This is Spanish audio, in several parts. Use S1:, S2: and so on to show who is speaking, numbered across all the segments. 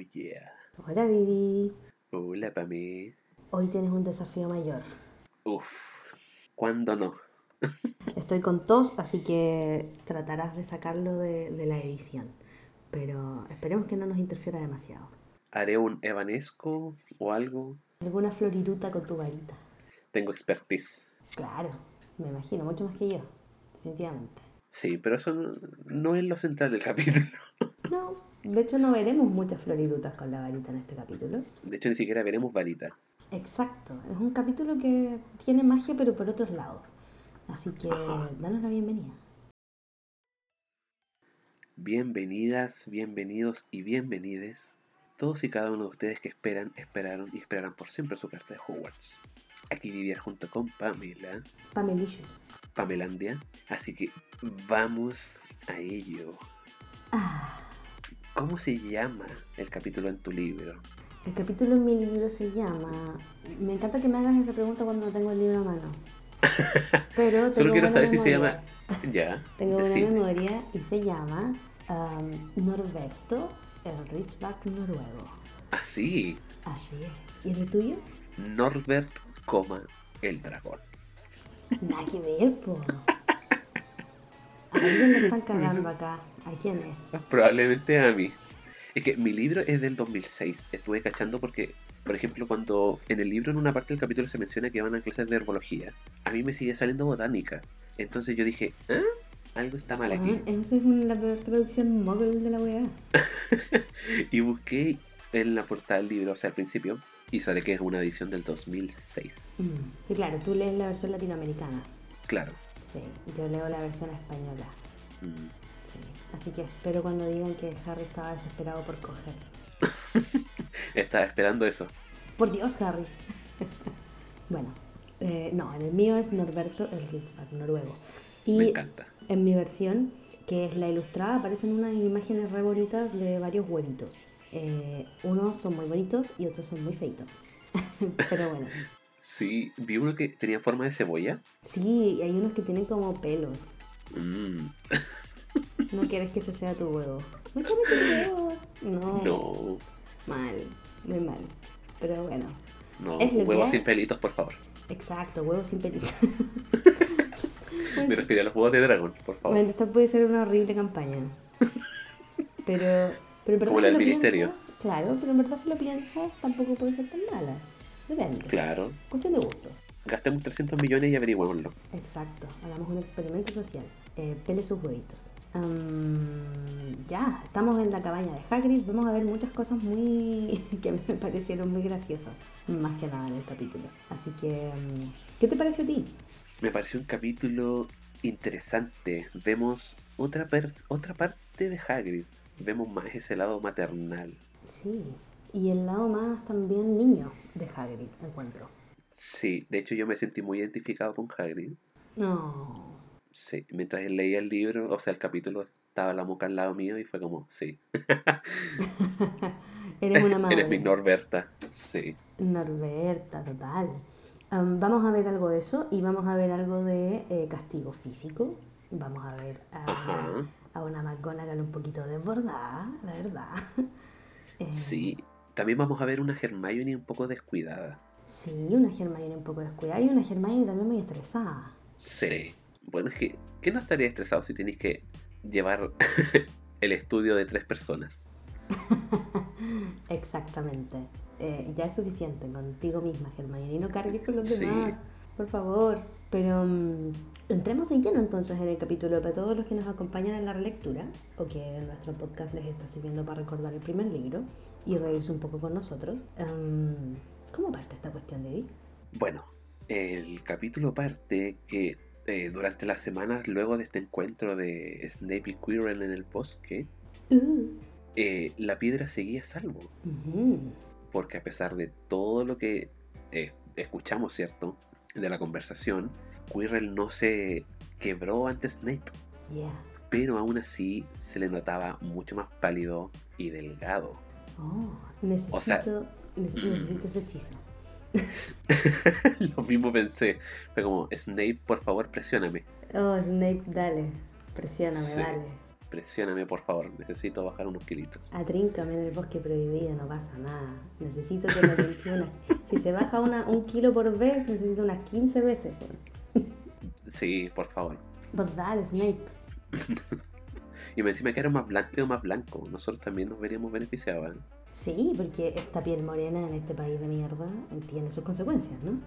S1: Oh yeah.
S2: Hola Vivi.
S1: Hola Pamé.
S2: Hoy tienes un desafío mayor.
S1: Uf. ¿Cuándo no?
S2: Estoy con tos, así que tratarás de sacarlo de, de la edición. Pero esperemos que no nos interfiera demasiado.
S1: ¿Haré un evanesco o algo?
S2: ¿Alguna floriruta con tu varita?
S1: Tengo expertise.
S2: Claro, me imagino, mucho más que yo, definitivamente.
S1: Sí, pero eso no, no es lo central del capítulo.
S2: No, de hecho no veremos muchas florirutas con la varita en este capítulo.
S1: De hecho, ni siquiera veremos varita.
S2: Exacto, es un capítulo que tiene magia pero por otros lados. Así que
S1: Ajá.
S2: danos la bienvenida.
S1: Bienvenidas, bienvenidos y bienvenides. Todos y cada uno de ustedes que esperan, esperaron y esperarán por siempre su carta de Hogwarts. Aquí vivir junto con Pamela,
S2: Pamelicious.
S1: Pamelandia. Así que vamos a ello.
S2: Ah,
S1: ¿Cómo se llama el capítulo en tu libro?
S2: el capítulo en mi libro se llama... Me encanta que me hagas esa pregunta cuando no tengo el libro a mano. Pero
S1: Solo quiero saber si se llama. Ya,
S2: Tengo buena
S1: decime.
S2: memoria y se llama um, Norberto, el Richback noruego.
S1: Así,
S2: Así es. ¿Y el tuyo?
S1: Norbert, coma, el dragón.
S2: Nada que ver, po. ¿A alguien le están cagando acá? ¿A quién es?
S1: Probablemente a mí. Es que mi libro es del 2006. Estuve cachando porque, por ejemplo, cuando en el libro en una parte del capítulo se menciona que van a clases de herbología, a mí me sigue saliendo botánica. Entonces yo dije, ¿ah? Algo está mal aquí.
S2: Ah, Esa es una- la peor traducción mogul de la weá.
S1: Y busqué en la portada del libro, o sea, al principio, y sale que es una edición del 2006.
S2: Mm. Sí, claro, tú lees la versión latinoamericana.
S1: Claro.
S2: Sí, yo leo la versión española.
S1: Mm.
S2: Sí. Así que espero cuando digan que Harry estaba desesperado por coger.
S1: Estaba esperando eso.
S2: Por Dios, Harry. bueno, eh, no, en el mío es Norberto el Richback, noruego.
S1: Me
S2: Y
S1: encanta.
S2: en mi versión, que es la ilustrada, aparecen unas imágenes re bonitas de varios huevitos. Eh, unos son muy bonitos y otros son muy feitos. Pero bueno,
S1: Sí, vi uno que tenía forma de cebolla.
S2: sí, hay unos que tienen como pelos.
S1: Mm,
S2: No quieres que ese sea tu huevo. No huevo. No,
S1: no,
S2: mal, muy mal. Pero bueno,
S1: no, huevos sin pelitos, por favor.
S2: exacto, huevo sin pelito.
S1: Me refiero a los huevos de dragón, por favor.
S2: Bueno, esta puede ser una horrible campaña. Pero, pero en verdad
S1: Como la del ministerio.
S2: piensas- claro, pero en verdad si lo piensas tampoco puede ser tan mala. Depende.
S1: Claro.
S2: Cuestión de gustos.
S1: Gastemos 300 millones y averigüémoslo.
S2: Exacto. Hagamos un experimento social. Eh, pele sus huevitos. Am, ya, estamos en la cabaña de Hagrid. Vamos a ver muchas cosas muy que me parecieron muy graciosas. Más que nada en el capítulo. Así que, mm, ¿qué te pareció a ti?
S1: Me pareció un capítulo interesante. Vemos otra, otra parte de Hagrid. Vemos más ese lado maternal.
S2: Sí. Y el lado más también niño de Hagrid, encuentro.
S1: Sí, de hecho yo me sentí muy identificado con Hagrid.
S2: No.
S1: Sí, mientras él leía el libro, o sea, el capítulo, estaba la moca al lado mío y fue como, sí,
S2: Eres una madre.
S1: eres mi Norberta. Sí,
S2: Norberta, total. Am, vamos a ver algo de eso y vamos a ver algo de eh, castigo físico. Vamos a ver a, a una McGonagall un poquito desbordada, la verdad. Eh,
S1: sí. También vamos a ver una Hermione un poco descuidada.
S2: Sí, una Hermione un poco descuidada y una Hermione también muy estresada.
S1: Sí. Bueno, es que, ¿qué no estaría estresado si tenéis que llevar el estudio de tres personas?
S2: Exactamente. Eh, ya es suficiente contigo misma, Hermione, y no cargues con los
S1: Sí.
S2: demás, por favor. Pero mm, entremos de lleno entonces en el capítulo para todos los que nos acompañan en la relectura o que nuestro podcast les está sirviendo para recordar el primer libro y reírse un poco con nosotros. Em, ¿Cómo parte esta cuestión, David?
S1: Bueno, el capítulo parte que eh, durante las semanas luego de este encuentro de Snape y Quirrell en el bosque,
S2: Uh,
S1: eh, la piedra seguía a salvo. porque a pesar de todo lo que eh, escuchamos, ¿cierto? De la conversación, Quirrell no se quebró ante Snape,
S2: Yeah.
S1: pero aún así se le notaba mucho más pálido y delgado.
S2: Oh, necesito,
S1: O sea-
S2: ne- necesito ese hechizo.
S1: Lo mismo pensé, fue como, Snape, por favor, presióname.
S2: Oh, Snape, dale. Presióname,
S1: Sí.
S2: dale.
S1: Presióname, por favor. Necesito bajar unos kilitos.
S2: Atríncame en el bosque prohibido, no pasa nada. Necesito que me atención. Si se baja una, un kilo por vez, necesito unas 15 veces.
S1: Sí, por favor.
S2: Pues dale, Snape.
S1: Y me encima que era más blanco, más blanco. Nosotros también nos veríamos beneficiados. ¿eh?
S2: Sí, porque esta piel morena en este país de mierda tiene sus consecuencias, ¿no?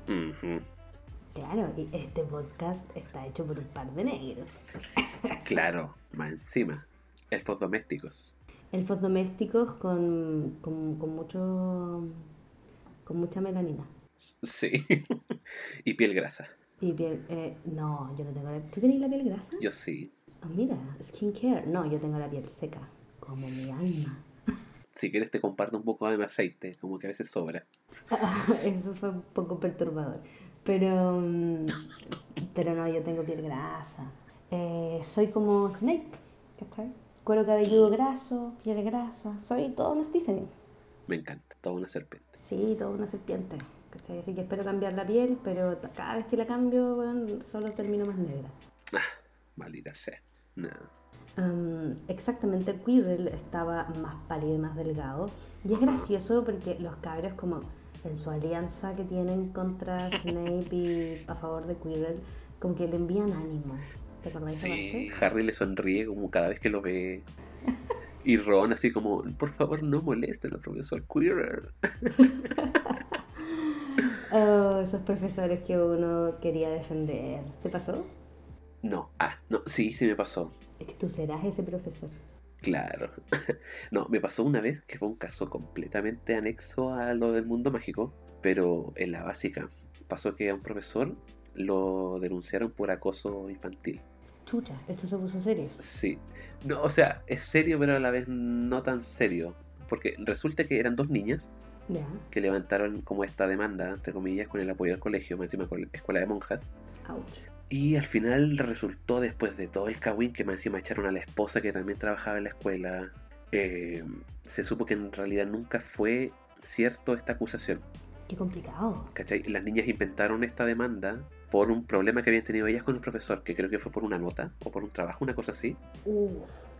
S2: Claro, y este podcast está hecho por un par de negros.
S1: Claro, más encima. Elfos domésticos.
S2: Elfos domésticos con, con, con mucho con mucha melanina.
S1: Sí. y piel grasa.
S2: Y piel, eh, no, yo no tengo la... ¿Tú tenés la piel grasa?
S1: Yo sí.
S2: Ah, mira, skincare. No, yo tengo la piel seca, como mi alma.
S1: Si quieres te comparto un poco de mi aceite, como que a veces sobra.
S2: Eso fue un poco perturbador. Pero, mm, pero no, yo tengo piel grasa. Eh, soy como Snape, ¿cachai? Cuero cabelludo graso, piel grasa. Soy todo una Stephanie.
S1: Me encanta. Toda una serpiente.
S2: Sí, toda una serpiente. ¿cachai? Así que espero cambiar la piel, pero cada vez que la cambio, bueno, solo termino más negra.
S1: Ah, maldita sea. No.
S2: Um, exactamente, Quirrell estaba más pálido y más delgado. Y es gracioso porque los cabros, como en su alianza que tienen contra Snape y a favor de Quirrell, como que le envían ánimo. ¿Te acordáis de
S1: Sí? Harry le sonríe como cada vez que lo ve. Y Ron así como, por favor no molesten al profesor Quirrell.
S2: Oh, esos profesores que uno quería defender. ¿Te pasó?
S1: No, ah, no, sí, sí me pasó.
S2: Es que tú serás ese profesor.
S1: Claro. No, me pasó una vez que fue un caso completamente anexo a lo del mundo mágico, pero en la básica. Pasó que a un profesor lo denunciaron por acoso infantil.
S2: Chucha, esto se puso serio.
S1: Sí. No, o sea, es serio, pero a la vez no tan serio. Porque resulta que eran dos niñas que levantaron como esta demanda, entre comillas, con el apoyo del colegio, más encima con la escuela de monjas.
S2: ouch.
S1: Y al final resultó, después de todo el cagüín, que más encima echaron a la esposa que también trabajaba en la escuela. eh, se supo que en realidad nunca fue cierto esta acusación.
S2: Qué complicado.
S1: ¿Cachai? Las niñas inventaron esta demanda por un problema que habían tenido ellas con el profesor, que creo que fue por una nota o por un trabajo, una cosa así.
S2: Uh,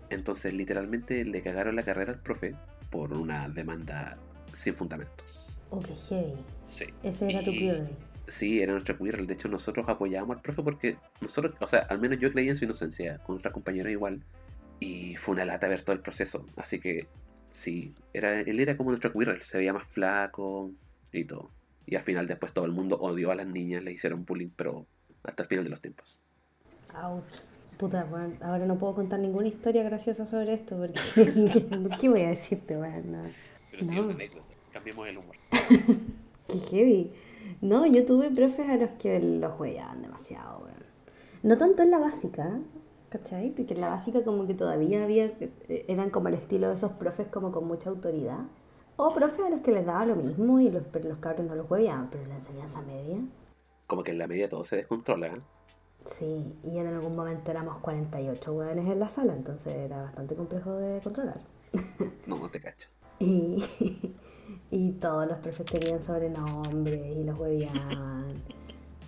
S1: Entonces, literalmente le cagaron la carrera al profe por una demanda sin fundamentos.
S2: oh, qué heavy.
S1: Sí.
S2: Ese era tu Quirrell.
S1: Sí, era nuestro queer. De hecho, nosotros apoyábamos al profe porque nosotros, o sea, al menos yo creía en su inocencia, con otras compañeras igual. Y fue una lata ver todo el proceso. Así que, sí, era, él era como nuestro queer, se veía más flaco y todo. Y al final, después, todo el mundo odió a las niñas, le hicieron bullying, pero hasta el final de los tiempos.
S2: Ouch. Puta, weón, ahora no puedo contar ninguna historia graciosa sobre esto porque... ¿Qué voy a decirte, weón? No.
S1: Pero
S2: sí, No. una
S1: anécdota, cambiemos el humor.
S2: Qué heavy. No, yo tuve profes a los que los huellaban demasiado, weón. No tanto en la básica, ¿cachai? Porque en la básica como que todavía había, eh, eran como el estilo de esos profes como con mucha autoridad. O profes a los que les daba lo mismo y los, pero los cabros no los huellaban, pero en la enseñanza media,
S1: Como que en la media todo se descontrola. ¿eh?
S2: sí. Y en algún momento éramos 48 hueones en la sala, entonces era bastante complejo de controlar.
S1: No, no te cacho.
S2: Y, y todos los profes tenían sobrenombres y los hueveaban.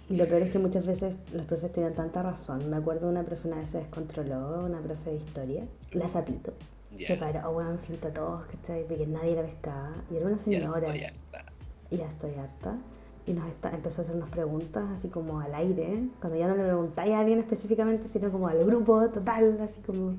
S2: Y lo peor es que muchas veces los profes tenían tanta razón. Me acuerdo una profe una vez se descontroló, una profe de historia, la Zapito.
S1: Ya,
S2: Se paró, weón, frente a todos, ¿cachai? Porque nadie la pescaba. Y era una señora,
S1: ya está.
S2: y ya estoy harta. Y nos está- empezó a hacernos preguntas así como al aire, cuando ya no le preguntáis a alguien específicamente, sino como al grupo total, así como...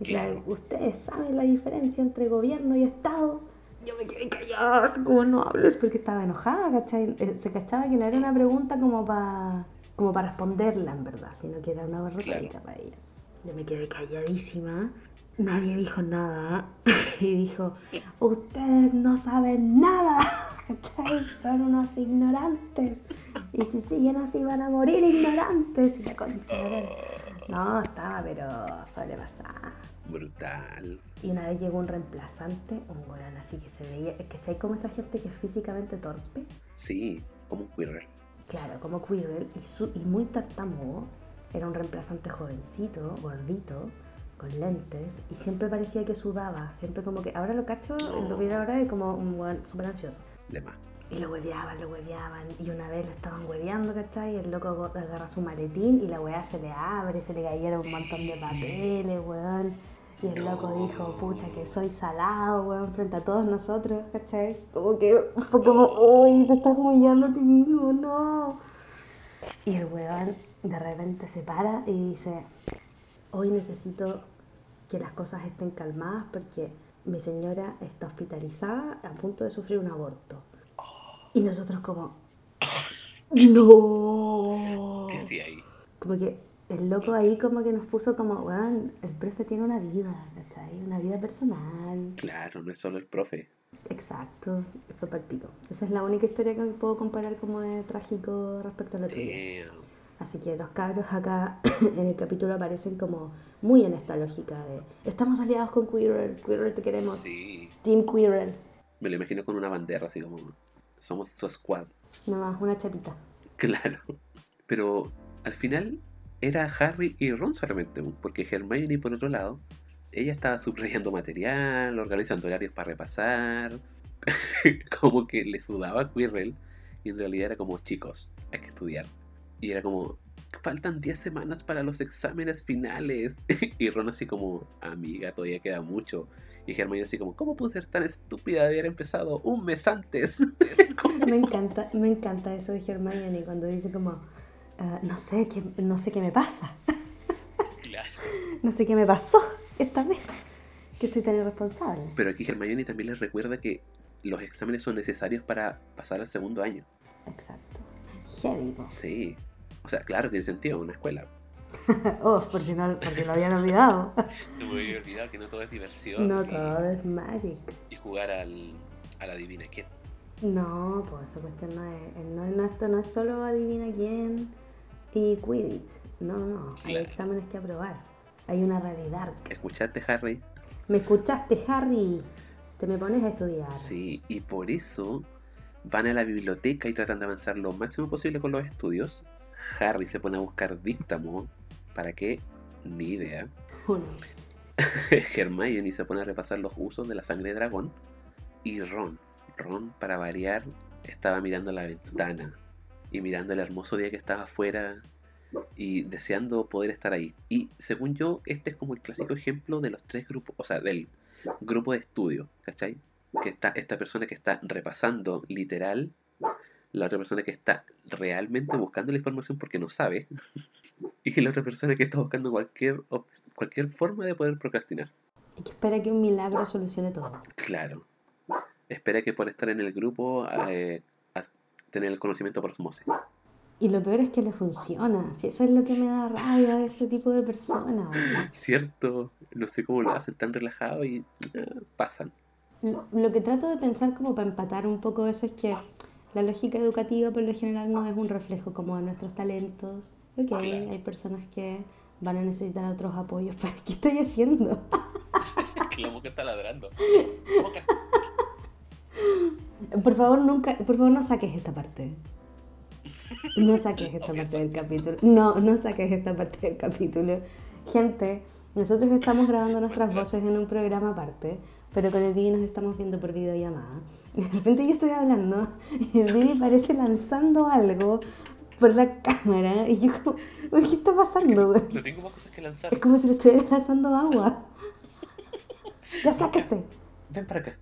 S2: y Claro. ustedes saben la diferencia entre gobierno y Estado. Yo me quedé callada, como no hables, porque estaba enojada, ¿cachai? Eh, Se cachaba que no era una pregunta como para como para responderla, en verdad, sino que era una retórica para ella. Yo me quedé calladísima, nadie dijo nada, y dijo, ustedes no saben nada, ¿cachai? Son unos ignorantes, y si siguen así van a morir ignorantes, y la concha. No, estaba, pero sobrepasada.
S1: Brutal.
S2: Y una vez llegó un reemplazante, un weón así que se veía, es que hay como esa gente que es físicamente torpe,
S1: Sí, como un queer.
S2: claro, como Quirrell, y, su- y muy tartamudo, era un reemplazante jovencito, gordito, con lentes, y siempre parecía que sudaba, siempre como que, ahora lo cacho,
S1: No.
S2: lo vi ahora de como un weón súper ansioso.
S1: De más.
S2: Y lo hueveaban, lo hueveaban. Y una vez lo estaban hueveando, ¿cachai? Y el loco agarra su maletín y la weá se le abre, se le cayeron un montón de papeles, weón. Y el loco dijo, pucha, que soy salado, weón, frente a todos nosotros, ¿cachai? Como que fue como, uy, te estás humillando a ti mismo, no. Y el weón de repente se para y dice, hoy necesito que las cosas estén calmadas porque mi señora está hospitalizada a punto de sufrir un aborto. Y nosotros como, no.
S1: ¿Qué sí ahí?
S2: Como que el loco ahí como que nos puso como, weón, el profe tiene una vida, ¿cachai? Una vida personal.
S1: Claro, no es solo el profe.
S2: Exacto, fue palpito. Esa es la única historia que puedo comparar como de trágico respecto a tuya.
S1: Damn.
S2: Así que los cabros acá en el capítulo aparecen como muy en esta lógica de estamos aliados con Queerer, Queerer te queremos,
S1: Sí.
S2: Team Queerer.
S1: Me lo imagino con una bandera así como somos tu squad.
S2: Nomás, una chapita.
S1: Claro. Pero al final era Harry y Ron solamente, porque Hermione por otro lado, ella estaba subrayando material, organizando horarios para repasar, como que le sudaba a Quirrell y en realidad era como chicos, hay que estudiar. Y era como, faltan 10 semanas para los exámenes finales. y Ron así como, amiga, todavía queda mucho. Y Hermione así como, ¿cómo pude ser tan estúpida de haber empezado un mes antes?
S2: Me encanta, me encanta eso de Hermione cuando dice como, "Ah, no sé qué, no sé qué me pasa,
S1: Claro.
S2: no sé qué me pasó esta vez, que soy tan irresponsable.
S1: Pero aquí Hermione también les recuerda que los exámenes son necesarios para pasar al segundo año.
S2: Exacto. Po.
S1: Sí. O sea, claro, tiene sentido, una escuela.
S2: Oh, por si no, por si lo habían olvidado.
S1: Se me había olvidado que no todo es diversión.
S2: No
S1: y,
S2: todo es magic.
S1: y jugar al, a la divina quién.
S2: No, pues esa cuestión no es, no, no, esto no es solo adivina quién y Quidditch. No, no, hay
S1: Claro.
S2: exámenes que aprobar. Hay una realidad.
S1: ¿Escuchaste, Harry?
S2: ¿Me escuchaste, Harry? Te me pones a estudiar.
S1: Sí, y por eso van a la biblioteca y tratan de avanzar lo máximo posible con los estudios. Harry se pone a buscar díctamo. ¿Para qué? Ni idea.
S2: Uno.
S1: Hermione se pone a repasar los usos de la sangre de dragón. Y Ron, Ron para variar, estaba mirando la ventana y mirando el hermoso día que estaba afuera y deseando poder estar ahí. Y según yo, este es como el clásico ejemplo de los tres grupos, o sea, del grupo de estudio, ¿cachai? Que está esta persona que está repasando literal, la otra persona que está realmente buscando la información porque no sabe, y la otra persona que está buscando cualquier, cualquier forma de poder procrastinar.
S2: Y que espera que un milagro solucione todo.
S1: Claro. Espera que por estar en el grupo, eh, tener el conocimiento por osmosis.
S2: Y lo peor es que le funciona. Si eso es lo que me da rabia de ese tipo de personas.
S1: Cierto, no sé cómo lo hacen tan relajado y eh, pasan.
S2: Lo, que trato de pensar como para empatar un poco eso es que la lógica educativa por lo general no es un reflejo como de nuestros talentos. Ok, hay personas que van a necesitar otros apoyos. ¿Para qué estoy haciendo?
S1: que la boca está ladrando.
S2: Por favor, nunca, por favor, no saques esta parte. No saques esta parte del capítulo. No, no saques esta parte del capítulo. Gente, nosotros estamos grabando nuestras voces en un programa aparte, pero con el Dini nos estamos viendo por videollamada. Y de repente yo estoy hablando y el Dini parece lanzando algo por la cámara y yo como, "Uy, ¿qué está pasando? güey?".
S1: No tengo más cosas que lanzar.
S2: Es como si le estuviera lanzando agua. Ya sáquese.
S1: Ven para acá.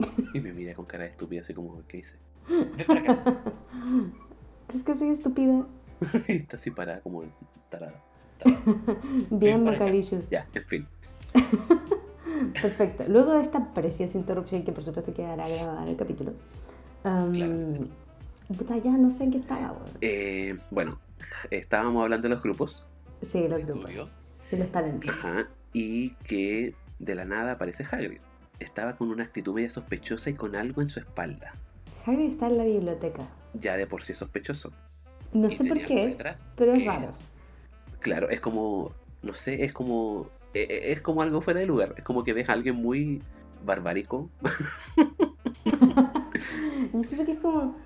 S1: Y me mira con cara de estúpida, así como, ¿qué hice?
S2: ¿Crees que soy estúpida?
S1: Está así parada, como tarada.
S2: Bien,
S1: para acá.
S2: Macaricious.
S1: Ya, en fin.
S2: Perfecto. Luego de esta preciosa interrupción, que por supuesto quedará grabada en el capítulo, um,
S1: Claro.
S2: puta, ya no sé en qué estaba.
S1: Eh, bueno, estábamos hablando de los grupos.
S2: Sí, los grupos.
S1: estudio.
S2: Y los talentos.
S1: Ajá, y que de la nada aparece Hagrid. Estaba con una actitud media sospechosa y con algo en su espalda.
S2: Harry está en la biblioteca.
S1: Ya de por sí es sospechoso.
S2: No
S1: Y
S2: sé por qué, pero es raro.
S1: Claro, es como, no sé, es como, e- e- es como algo fuera de lugar. Es como que ves a alguien muy barbárico.
S2: Yo siento que es como.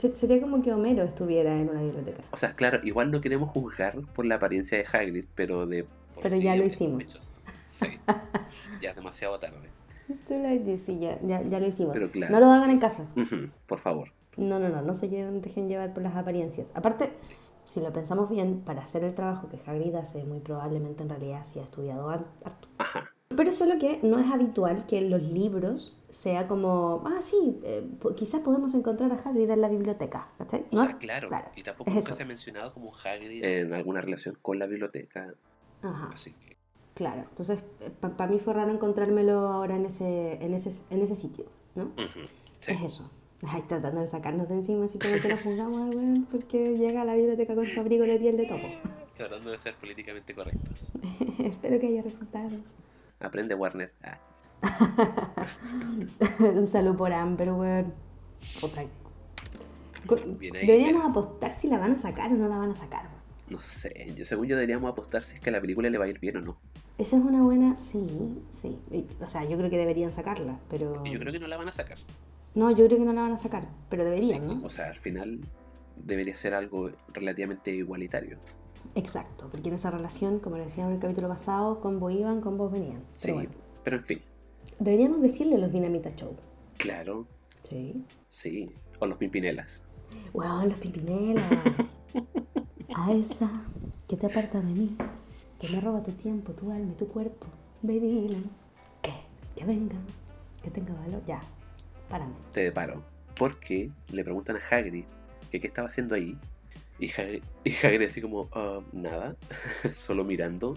S2: se- Sería como que Homero estuviera en una biblioteca.
S1: O sea, claro, igual no queremos juzgar por la apariencia de Hagrid, pero de por
S2: Pero
S1: sí
S2: ya lo
S1: es
S2: hicimos.
S1: sospechoso. Sí, ya es demasiado tarde.
S2: Esto lo sí, ya, ya, ya lo hicimos.
S1: Pero claro.
S2: No lo hagan en casa.
S1: Por favor.
S2: No, no, no, no se lleven- dejen llevar por las apariencias. Aparte,
S1: Sí.
S2: si lo pensamos bien, para hacer el trabajo que Hagrid hace, muy probablemente en realidad sí ha estudiado har- harto.
S1: Ajá,
S2: Pero solo que no es habitual que en los libros sea como, ah, sí, eh, quizás podemos encontrar a Hagrid en la biblioteca, ¿cachai?
S1: O sea, claro, y tampoco
S2: es
S1: nunca
S2: eso.
S1: se ha mencionado como Hagrid en alguna relación con la biblioteca,
S2: Ajá,
S1: así que
S2: claro. Entonces, para mí fue raro encontrármelo ahora en ese, en ese, en ese sitio, ¿no?
S1: sí.
S2: Es eso. Ay, tratando de sacarnos de encima, así como que lo juzgamos al weón porque llega a la biblioteca con su abrigo de piel de topo.
S1: Tratando de ser políticamente correctos.
S2: Espero que haya resultado.
S1: Aprende Warner. Ah,
S2: Un saludo por Amber, weón. Deberíamos apostar si la van a sacar o no la van a sacar.
S1: No sé, yo, según yo deberíamos apostar si es que a la película le va a ir bien o no.
S2: Esa es una buena. Sí, sí. O sea, yo creo que deberían sacarla, pero.
S1: Yo creo que no la van a sacar.
S2: No, yo creo que no la van a sacar, pero
S1: Sí,
S2: deberían, ¿no?
S1: o sea, al final debería ser algo relativamente igualitario.
S2: Exacto, porque en esa relación, como le decíamos en el capítulo pasado, combos iban, combos venían.
S1: Sí,
S2: Pero bueno,
S1: pero en fin,
S2: deberíamos decirle los Dinamita Show.
S1: claro,
S2: Sí.
S1: sí. O los Pimpinelas.
S2: Weón, los Pimpinelas. A esa que te aparta de mí, que me roba tu tiempo, tu alma y tu cuerpo. Ve y dile que, que venga, que tenga valor. Ya, párame.
S1: Te deparo. Porque le preguntan a Hagrid que qué estaba haciendo ahí. Y Hagrid, y Hagrid así como, "Ah, nada, solo mirando.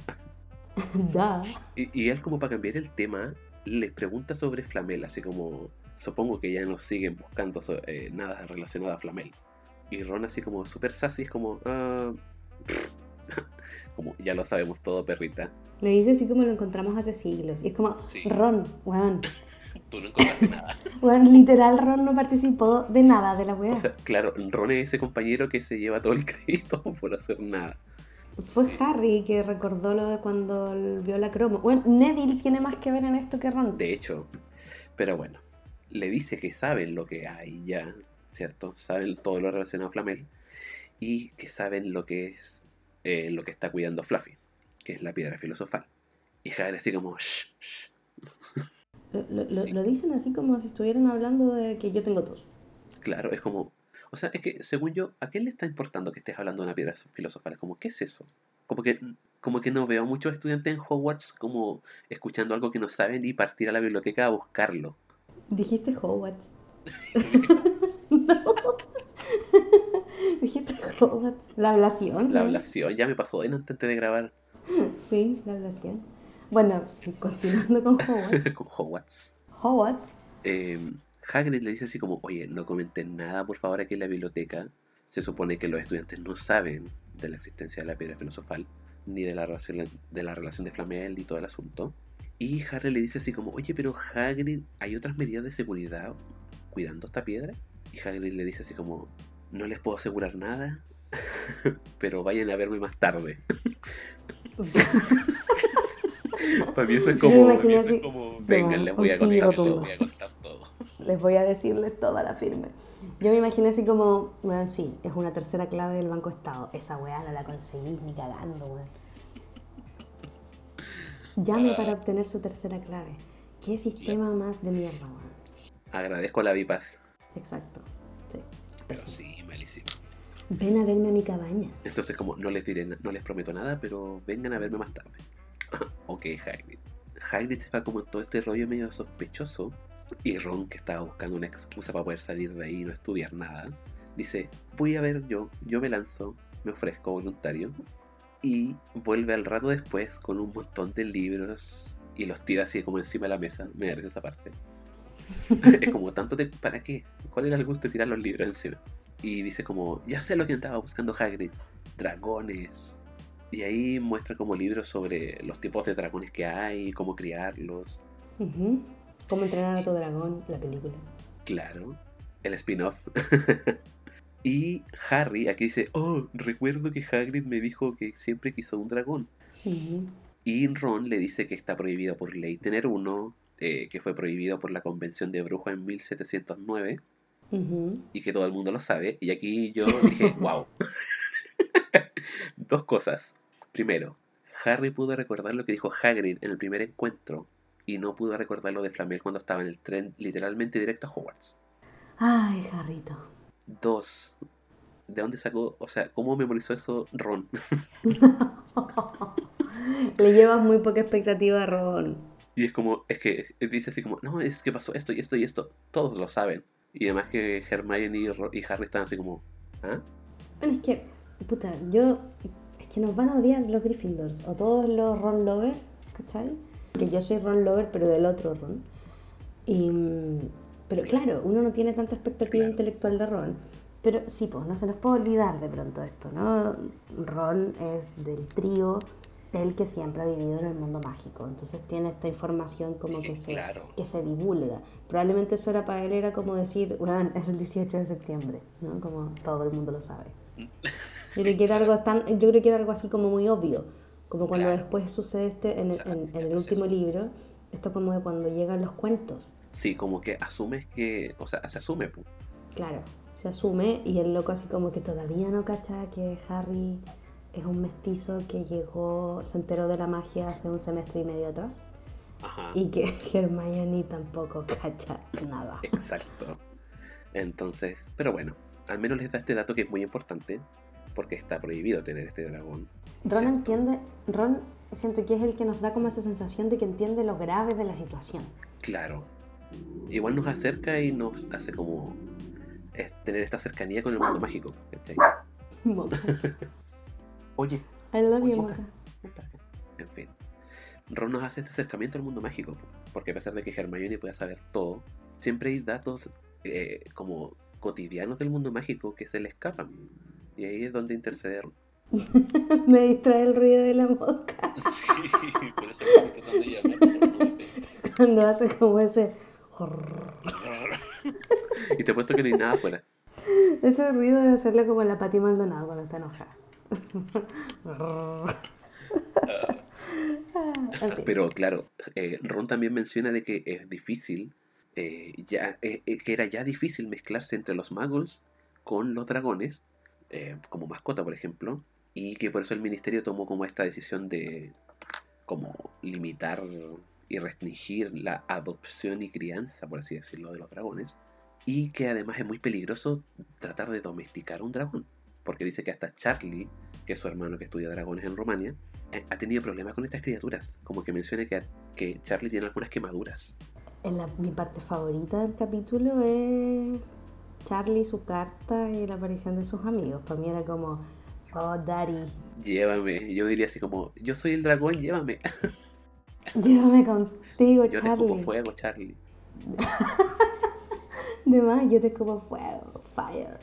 S2: da.
S1: Y, y él como para cambiar el tema, les pregunta sobre Flamel, así como, supongo que ya no siguen buscando eh, nada relacionado a Flamel. Y Ron así como súper sassy, es como, "Ah, como ya lo sabemos todo, perrita.
S2: Le dice así como lo encontramos hace siglos. Y es como,
S1: Sí.
S2: Ron, weón.
S1: Tú no encontraste nada.
S2: Weón, literal, Ron no participó de nada de la weá.
S1: O sea, claro, Ron es ese compañero que se lleva todo el crédito por hacer nada.
S2: Fue
S1: sí.
S2: Harry que recordó lo de cuando vio la cromo. Bueno, Neville tiene más que ver en esto que Ron.
S1: De hecho, pero bueno, le dice que saben lo que hay ya, ¿cierto? Saben todo lo relacionado a Flamel y que saben lo que es eh, lo que está cuidando Fluffy, que es la piedra filosofal. Y Harry así como, shh, shh.
S2: Lo, lo- lo-
S1: Sí.
S2: lo dicen así como si estuvieran hablando de que yo tengo tos.
S1: Claro, es como, o sea, es que según yo, ¿a qué le está importando que estés hablando de una piedra filosofal? Como, ¿qué es eso? Como que, como que no veo a muchos estudiantes en Hogwarts como escuchando algo que no saben y partir a la biblioteca a buscarlo.
S2: Dijiste Hogwarts. Dijiste. La ablación.
S1: La ablación ya me pasó de antes de grabar
S2: Sí, la ablación. Bueno, continuando con Hogwarts.
S1: con Hogwarts.
S2: Hogwarts.
S1: eh, Hagrid le dice así como, oye, no comenten nada por favor aquí en la biblioteca. Se supone que los estudiantes no saben de la existencia de la piedra filosofal, ni de la relación de, la relación de Flamel y todo el asunto. Y Harry le dice así como, oye, pero Hagrid, ¿hay otras medidas de seguridad cuidando esta piedra? Y Hagrid le dice así como, no les puedo asegurar nada, pero vayan a verme más tarde. Para mí eso es como, eso es
S2: no,
S1: vengan, les voy a
S2: sí
S1: contar todo,
S2: rotundo.
S1: voy a contar todo.
S2: Les voy a decirles toda la firme. Yo me imaginé así como, bueno, sí, es una tercera clave del Banco Estado. Esa weá no la conseguís ni cagando, weón. Llame
S1: Ah.
S2: para obtener su tercera clave. ¿Qué sistema más de mierda, weón?
S1: Agradezco la Vipas,
S2: Exacto. Sí.
S1: pero sí, malísimo.
S2: Ven a verme a mi cabaña.
S1: Entonces como no les diré, no les prometo nada, pero vengan a verme más tarde. ok, Hagrid. Hagrid se va como en todo este rollo medio sospechoso y Ron, que estaba buscando una excusa para poder salir de ahí y no estudiar nada, dice, voy a ver yo, yo me lanzo, me ofrezco voluntario y vuelve al rato después con un montón de libros y los tira así como encima de la mesa. Me da esa parte. es como tanto de, ¿para qué? ¿Cuál era el gusto de tirar los libros encima? Y dice como, ya sé lo que andaba buscando Hagrid, dragones. Y ahí muestra como libros sobre los tipos de dragones que hay, cómo criarlos.
S2: Ujú. ¿Cómo entrenar a tu dragón? La película.
S1: Claro, el spin-off. y Harry aquí dice, oh, recuerdo que Hagrid me dijo que siempre quiso un dragón. Y Ron le dice que está prohibido por ley tener uno, eh, que fue prohibido por la Convención de Brujas en 1709
S2: Ujú.
S1: y que todo el mundo lo sabe. Y aquí yo dije, wow. Dos cosas. Primero, Harry pudo recordar lo que dijo Hagrid en el primer encuentro y no pudo recordar lo de Flamel cuando estaba en el tren literalmente directo a Hogwarts.
S2: Ay, Jarrito.
S1: Dos, ¿de dónde sacó? O sea, ¿cómo memorizó eso Ron?
S2: Le llevas muy poca expectativa a Ron.
S1: Y es como, es que dice así como, no, es que pasó esto y esto y esto. Todos lo saben. Y además que Hermione y, y Harry están así como, ¿ah?
S2: Bueno, es que, puta, yo. Es que nos van a odiar los Gryffindors o todos los Ron Lovers, ¿cachai? Que yo soy Ron Lover, pero del otro Ron. Y, mm, pero claro, uno no tiene tanta expectativa
S1: Claro.
S2: intelectual de Ron. Pero sí, pues no se nos puede olvidar de pronto esto, ¿no? Ron es del trío el que siempre ha vivido en el mundo mágico. Entonces tiene esta información como que se,
S1: Claro.
S2: que se divulga. Probablemente eso era para él, era como decir, "Weón, es el 18 de septiembre, ¿no? Como todo el mundo lo sabe. Yo creo que era algo tan, yo creo que era algo así como muy obvio, como cuando
S1: Claro.
S2: después sucede este en, el-
S1: Exacto.
S2: en- en el
S1: Entonces-
S2: último libro, esto como de cuando llegan los cuentos,
S1: Sí, como que asumes que, o sea, se asume,
S2: claro, se asume y el loco así como que todavía no cacha que Harry es un mestizo que llegó, se enteró de la magia hace un semestre y medio atrás
S1: Ajá.
S2: y que Hermione tampoco cacha nada.
S1: Exacto. Entonces, pero bueno, al menos les da este dato que es muy importante, porque está prohibido tener este dragón.
S2: Ron
S1: ¿cierto?
S2: entiende, Ron siento que es el que nos da como esa sensación de que entiende lo grave de la situación.
S1: Claro. Igual nos acerca y nos hace como es tener esta cercanía con el mundo mágico. ¿cachai? Oye,
S2: I love
S1: Oye,
S2: you.
S1: En fin. Ron nos hace este acercamiento al mundo mágico, porque a pesar de que Hermione pueda saber todo, siempre hay datos eh, como cotidianos del mundo mágico que se le escapan. Y ahí es donde interceder.
S2: Me distrae el ruido de la mosca
S1: Sí, por eso me estoy tratando de llamar.
S2: cuando hace como ese.
S1: Y te he puesto que no hay nada afuera.
S2: Ese ruido de hacerle como la Pati Maldonado cuando está enojada. Fin.
S1: Pero claro, eh, Ron también menciona de que es difícil, eh, ya, eh, que era ya difícil mezclarse entre los muggles con los dragones, como mascota por ejemplo, y que por eso el ministerio tomó como esta decisión de como limitar y restringir la adopción y crianza, por así decirlo, de los dragones, y que además es muy peligroso tratar de domesticar un dragón, porque dice que hasta Charlie, que es su hermano que estudia dragones en Rumania, eh, ha tenido problemas con estas criaturas, como que menciona que, que Charlie tiene algunas quemaduras.
S2: En la- mi parte favorita del capítulo es Charlie, su carta y la aparición de sus amigos. Para mí era como, oh, Daddy,
S1: Llévame, yo diría así como, yo soy el dragón, llévame.
S2: llévame contigo,
S1: Yo te escupo
S2: Charlie.
S1: fuego, Charlie.
S2: De más, yo te escupo fuego, fire,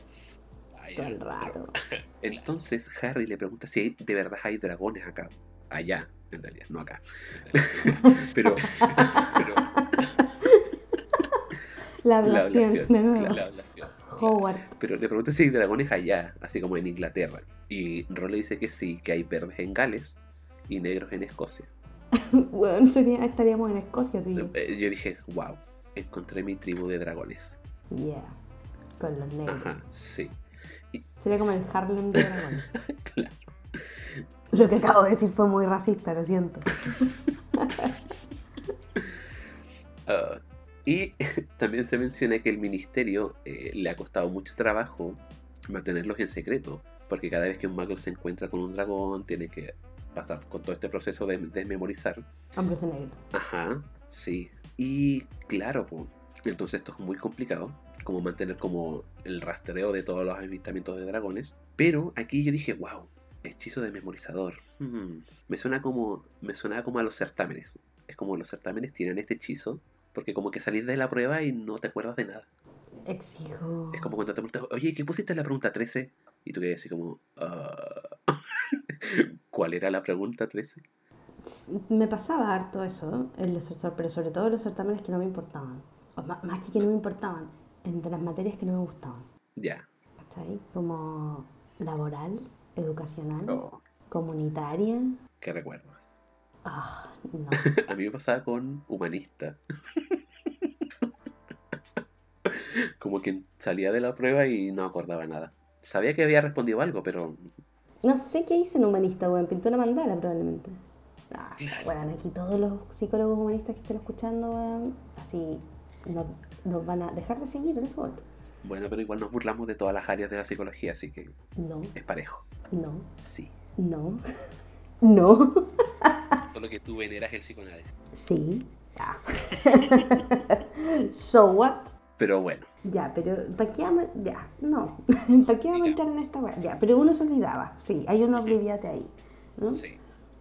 S2: Rato.
S1: Entonces Harry le pregunta si hay- de verdad hay dragones acá. Allá, en realidad, no acá. pero, pero
S2: La
S1: la
S2: ablación,
S1: la- la ablación.
S2: Howard.
S1: Pero le pregunta si hay dragones allá, así como en Inglaterra. Y Ron le dice que sí, que hay verdes en Gales y negros en Escocia.
S2: Bueno, sería- estaríamos en Escocia, y yo.
S1: Eh, Yo dije, wow, encontré mi tribu de dragones.
S2: Yeah, con los negros.
S1: Ajá, sí.
S2: Sería como el Harlem de dragones.
S1: Claro.
S2: Lo que acabo de decir fue muy racista, lo siento.
S1: Ah, y también se menciona que el ministerio eh, le ha costado mucho trabajo mantenerlos en secreto, porque cada vez que un mago se encuentra con un dragón, tiene que pasar con todo este proceso de desmemorizar.
S2: Hombres de negro.
S1: Ajá, sí. Y claro, pues, entonces esto es muy complicado, como mantener como el rastreo de todos los avistamientos de dragones. Pero aquí yo dije, wow, hechizo de memorizador. Hmm, Me suena como, me suena como a los certámenes. Es como los certámenes tienen este hechizo, porque como que salís de la prueba y no te acuerdas de nada.
S2: Exijo.
S1: Es como cuando te preguntas, oye, ¿qué pusiste en la pregunta 13? Y tú quedas así como, "Ah". ¿cuál era la pregunta 13?
S2: Me pasaba harto eso, cer- pero sobre todo los certámenes que no me importaban. O más que que no me importaban, entre las materias que no me gustaban.
S1: Ya.
S2: ¿Cachai? Como laboral, educacional,
S1: Oh,
S2: comunitaria.
S1: ¿Qué recuerdas?
S2: Ah, no.
S1: A mí me pasaba con humanista. Como que salía de la prueba y no acordaba nada. Sabía que había respondido algo, pero
S2: No sé qué hice en humanista, weón. Pintó una mandala probablemente. Ah,
S1: Claro.
S2: bueno, aquí todos los psicólogos humanistas que estén escuchando, weón, así no- nos van a dejar de seguir en momento.
S1: bueno, pero igual nos burlamos de todas las áreas de la psicología, así que
S2: No,
S1: es parejo.
S2: no,
S1: Sí.
S2: no, no.
S1: Solo que tú veneras el psicoanálisis.
S2: Sí, Ya. so what?
S1: Pero bueno,
S2: Ya, pero ¿para qué vamos? Ya, no. ¿Para qué vamos a entrar en esta? Ya, pero uno se olvidaba. Sí, hay un obliviate ahí. ¿no?
S1: sí.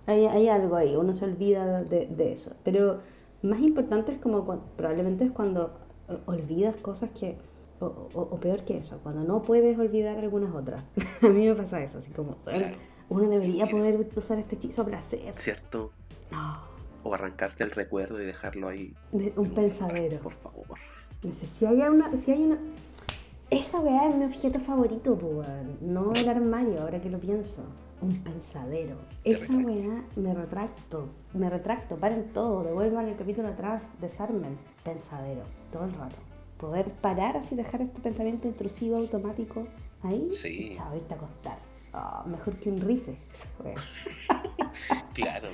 S2: Hay, hay algo ahí, uno se olvida de, de eso. Pero más importante es como cuan- probablemente es cuando olvidas cosas que, o, o- o peor que eso, cuando no puedes olvidar algunas otras. A mí me pasa eso, así como,
S1: Claro.
S2: uno debería poder usar este hechizo para hacer.
S1: ¿Cierto?
S2: No,
S1: O arrancarte el recuerdo y dejarlo ahí.
S2: de- un pensadero.
S1: Por favor.
S2: No sé, si hay una, si hay una... Esa weá es mi objeto favorito, pues. No el armario, ahora que lo pienso. Un pensadero.
S1: Te
S2: Esa weá
S1: retractas.
S2: me retracto. Me retracto. Paren todo. Devuelvan el capítulo atrás. Desarmen. Pensadero. Todo el rato. Poder parar así, dejar este pensamiento intrusivo automático ahí.
S1: Sí.
S2: Y chao, irte a acostar. Ah, mejor que un rice.
S1: Claro.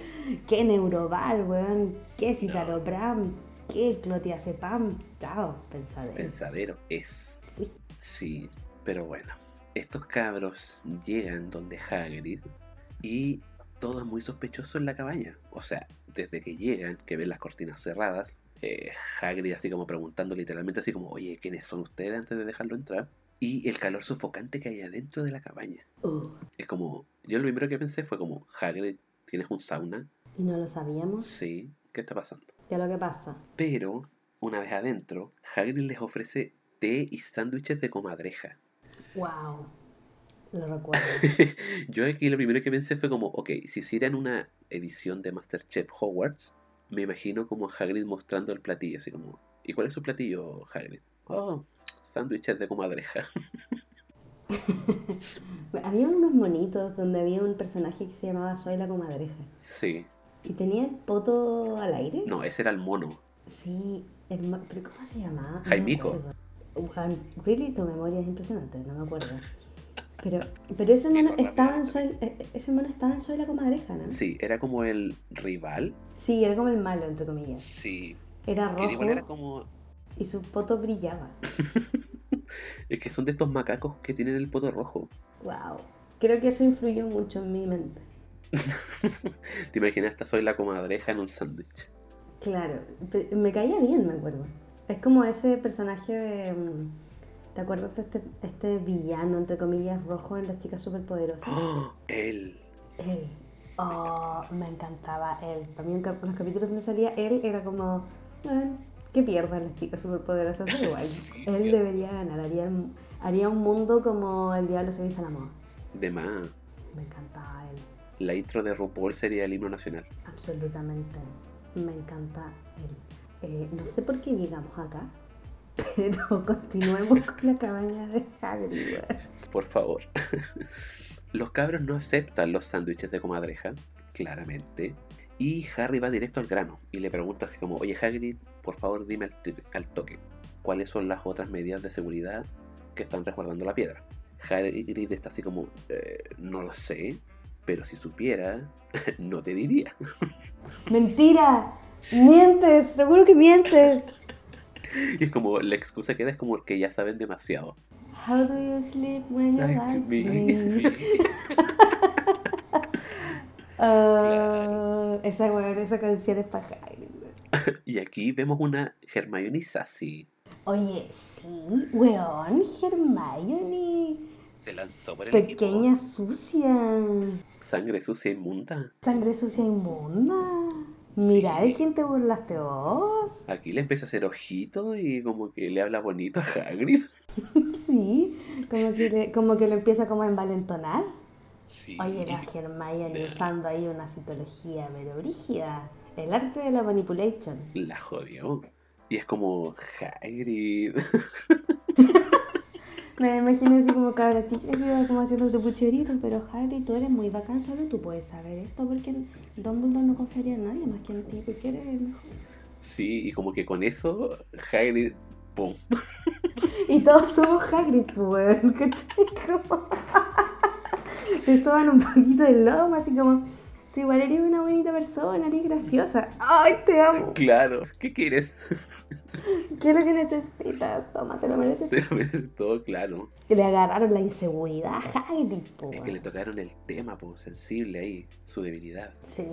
S2: Qué neuroval, weón. Qué citalopram. Qué clotiazepam. Chao, pensadero.
S1: Pensadero es. Sí, pero bueno. Estos cabros llegan donde Hagrid y todo es muy sospechoso en la cabaña. O sea, desde que llegan, que ven las cortinas cerradas, eh, Hagrid así como preguntando literalmente así como, oye, ¿quiénes son ustedes antes de dejarlo entrar? Y el calor sofocante que hay adentro de la cabaña.
S2: Uh,
S1: Es como, yo lo primero que pensé fue como, Hagrid, ¿tienes un sauna?
S2: y no lo sabíamos.
S1: Sí, ¿qué está pasando?
S2: Ya lo que pasa.
S1: Pero, una vez adentro, Hagrid les ofrece té y sándwiches de comadreja.
S2: Wow. Lo recuerdo.
S1: Yo aquí lo primero que pensé fue como, ok, si hicieran una edición de Masterchef Hogwarts, me imagino como Hagrid mostrando el platillo, así como, ¿y cuál es su platillo, Hagrid? Oh, sándwiches de comadreja.
S2: había unos monitos donde había un personaje que se llamaba Soy la comadreja.
S1: Sí,
S2: ¿Y tenía el poto al aire?
S1: no, ese era el mono.
S2: Sí, el mo- ¿pero cómo se llamaba? No
S1: Jaimico.
S2: Juan, really, tu memoria es impresionante, no me acuerdo. Pero, pero ese mono estaba en. Soy, eh, ese mono estaba en Soy la comadreja, ¿no?
S1: Sí, era como el rival.
S2: Sí, era como el malo, entre comillas.
S1: Sí,
S2: Era
S1: que igual era
S2: rojo
S1: como...
S2: y su poto brillaba.
S1: Es que son de estos macacos que tienen el poto rojo.
S2: Wow. Creo que eso influyó mucho en mi mente.
S1: Te imaginas, esta soy la comadreja en un sándwich.
S2: Claro, me caía bien, me acuerdo. Es como ese personaje de... mm, ¿Te acuerdas de este, este villano, entre comillas, rojo en las chicas superpoderosas?
S1: ¡Oh! Él.
S2: Él. Oh, me encantaba él. También los capítulos donde salía él era como, bueno, que pierdan las chicas superpoderosas, da igual.
S1: Sí,
S2: él debería ganar, haría, haría un mundo como el diablo se viste a la moda.
S1: De más.
S2: Me encantaba él,
S1: La intro de RuPaul sería el himno nacional.
S2: absolutamente. Me encanta él. Eh, no sé por qué llegamos acá, pero continuemos con la cabaña de Hagrid.
S1: Por favor. Los cabros no aceptan los sándwiches de comadreja, claramente. Y Harry va directo al grano y le pregunta así como, oye Hagrid, por favor dime al, toque, ¿cuáles son las otras medidas de seguridad que están resguardando la piedra? Hagrid está así como, "Eh, no lo sé, pero si supiera, no te diría.
S2: ¡Mentira! ¡Mientes! ¡Seguro que mientes!
S1: Y es como, la excusa que da es como que ya saben demasiado.
S2: How do you sleep when you
S1: Like to me?
S2: Ah, esa, weón, esa canción es para.
S1: Y aquí vemos una Hermione Sassy.
S2: Oye, sí, weón, Hermione.
S1: Se lanzó por el
S2: Pequeña sucia.
S1: Sangre sucia inmunda.
S2: Sangre sucia inmunda. Mira
S1: Sí.
S2: de quién te burlaste vos.
S1: Aquí le empieza a hacer ojito y como que le habla bonito a Hagrid.
S2: Sí, como que, le, como que lo empieza como a envalentonar.
S1: Sí.
S2: Oye, la Hermione usando ahí una citología pero brígida. El arte de la manipulation.
S1: La jodió. Y es como Hagrid.
S2: Me imagino así como cabra chica que iba como haciendo tu pucherito, pero Harry, tú eres muy bacán, solo tú puedes saber esto porque Dumbledore no confiaría en nadie más que en ti porque eres el mejor.
S1: Sí, y como que con eso Hagrid, ¡pum!
S2: Y todos somos Hagrid, weón, ¿cachai? Como... Te soban un poquito el lomo, así como, tú igual eres una bonita persona, eres graciosa. ¡Ay, te amo!
S1: Claro, ¿qué quieres?
S2: ¿Qué es lo que necesitas? Toma, te lo mereces.
S1: Te lo mereces todo claro.
S2: Que le agarraron la inseguridad a Hagrid, pues.
S1: Es que le tocaron el tema, pues, sensible ahí, su debilidad.
S2: Sí,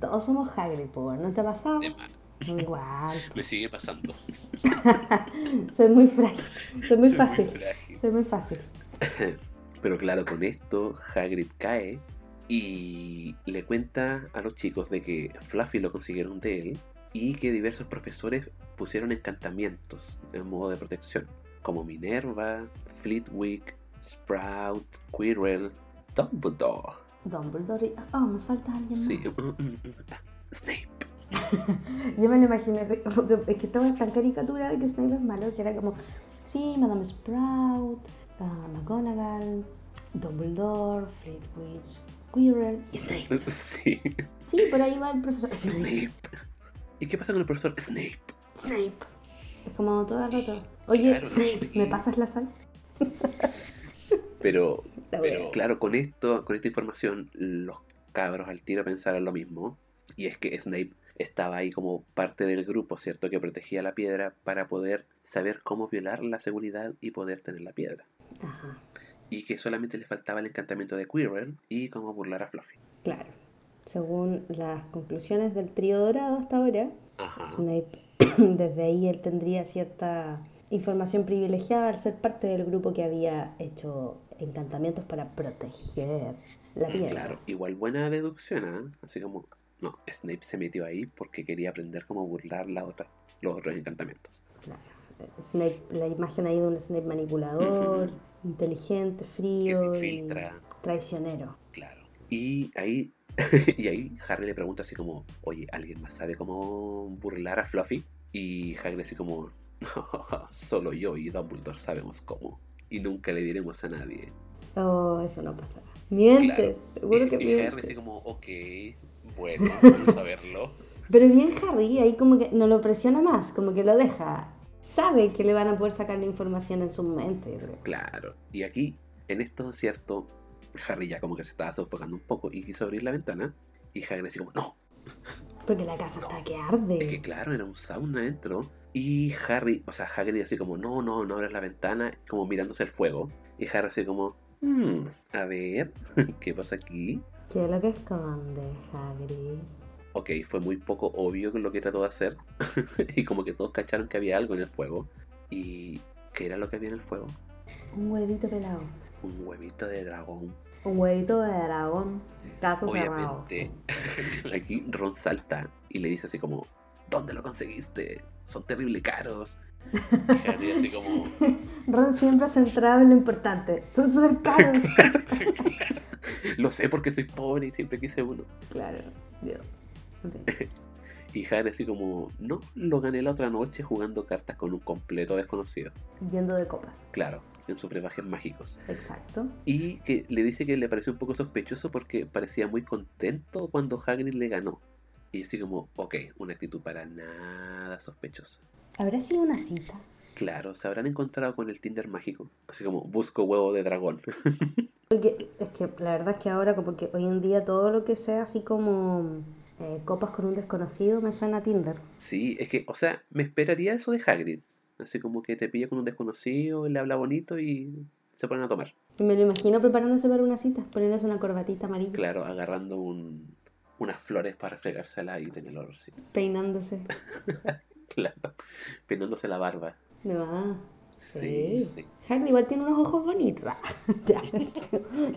S2: todos somos Hagrid, pues, ¿no te ha pasado? Igual.
S1: Me sigue pasando.
S2: Soy muy frágil. Soy muy
S1: Soy
S2: fácil.
S1: frágil.
S2: Soy muy fácil.
S1: Pero claro, con esto Hagrid cae y le cuenta a los chicos de que Fluffy lo consiguieron de él y que diversos profesores pusieron encantamientos en modo de protección, como Minerva, Flitwick, Sprout, Quirrell, Dumbledore.
S2: Dumbledore. y- Oh, me falta alguien más.
S1: Sí, Snape.
S2: Yo me lo imaginé, es que todo es tan caricatura de que Snape es malo, que era como, sí, Madame Sprout, ah, McGonagall, Dumbledore, Flitwick, Quirrell y Snape.
S1: Sí,
S2: Sí, por ahí va el profesor Snape.
S1: Snape. ¿Y qué pasa con el profesor Snape?
S2: Snape. Es como todo el rato. Oye,
S1: Claro,
S2: Snape,
S1: no,
S2: ¿me pasas la sal?
S1: Pero
S2: La
S1: Pero
S2: wea.
S1: claro, con esto, con esta información, los cabros al tiro pensaron lo mismo. Y es que Snape estaba ahí como parte del grupo, ¿cierto? Que protegía la piedra para poder saber cómo violar la seguridad y poder tener la piedra.
S2: Ajá,
S1: Y que solamente le faltaba el encantamiento de Quirrell y cómo burlar a Fluffy.
S2: claro. Según las conclusiones del trío dorado hasta ahora,
S1: Ajá.
S2: Snape, desde ahí él tendría cierta información privilegiada al ser parte del grupo que había hecho encantamientos para proteger la piedra.
S1: Claro, igual buena deducción, ¿ah? Así como, no, Snape se metió ahí porque quería aprender cómo burlar la otra, los otros encantamientos.
S2: Claro. Snape, la imagen ahí de un Snape manipulador,
S1: Ujú.
S2: inteligente,
S1: Que
S2: frío
S1: se
S2: y
S1: infiltra.
S2: traicionero.
S1: Claro. Y ahí, y ahí Harry le pregunta así como, oye, ¿alguien más sabe cómo burlar a Fluffy? Y Hagrid así como, solo yo y Dumbledore sabemos cómo. Y nunca le diremos a nadie.
S2: Oh, eso no pasará. Mientes,
S1: Claro.
S2: seguro que
S1: Y, y Harry así como, ok, bueno, vamos a verlo.
S2: Pero bien Harry, ahí como que no lo presiona más, como que lo deja. Sabe que le van a poder sacar la información en su mente. creo.
S1: Claro. Y aquí, en esto, cierto, Harry ya como que se estaba sofocando un poco y quiso abrir la ventana. Y Hagrid así como, no,
S2: Porque la casa
S1: No.
S2: está que arde.
S1: Es que claro, era un sauna dentro. Y Harry, o sea, Hagrid así como, no, no, no abres la ventana, como mirándose el fuego. Y Harry así como, "Hmm, a ver, ¿qué pasa aquí?
S2: ¿Qué es lo que esconde, Hagrid?
S1: Ok, fue muy poco obvio lo que trató de hacer. y como que todos cacharon que había algo en el fuego. ¿Y qué era lo que había en el fuego?
S2: Un huevito pelado.
S1: Un huevito de dragón.
S2: Un huevito de dragón. Caso.
S1: Obviamente, aquí Ron salta y le dice así como, ¿dónde lo conseguiste? Son terrible caros. Y Harry así como,
S2: Ron siempre centrado en lo importante. Son súper caros.
S1: Lo sé porque soy pobre y siempre quise uno.
S2: claro. Yo.
S1: Y Harry así como, no, lo gané la otra noche jugando cartas con un completo desconocido.
S2: Yendo de copas.
S1: Claro, en sus brebajes mágicos.
S2: Exacto.
S1: Y que le dice que le pareció un poco sospechoso porque parecía muy contento cuando Hagrid le ganó. Y así como, ok, una actitud para nada sospechosa.
S2: ¿Habrá sido una cita?
S1: Claro, se habrán encontrado con el Tinder mágico. Así como, busco huevo de dragón.
S2: Porque es que la verdad es que ahora, como que hoy en día todo lo que sea así como eh, copas con un desconocido me suena a Tinder.
S1: sí, es que, o sea, me esperaría eso de Hagrid. Así como que te pilla con un desconocido, le habla bonito y se ponen a tomar.
S2: Me lo imagino preparándose para una cita, poniéndose una corbatita amarilla,
S1: Claro, agarrando un, unas flores para refregárselas y tener olorcito.
S2: peinándose.
S1: Claro, peinándose la barba.
S2: De más.
S1: Sí, sí.
S2: Harry igual tiene unos ojos bonitos.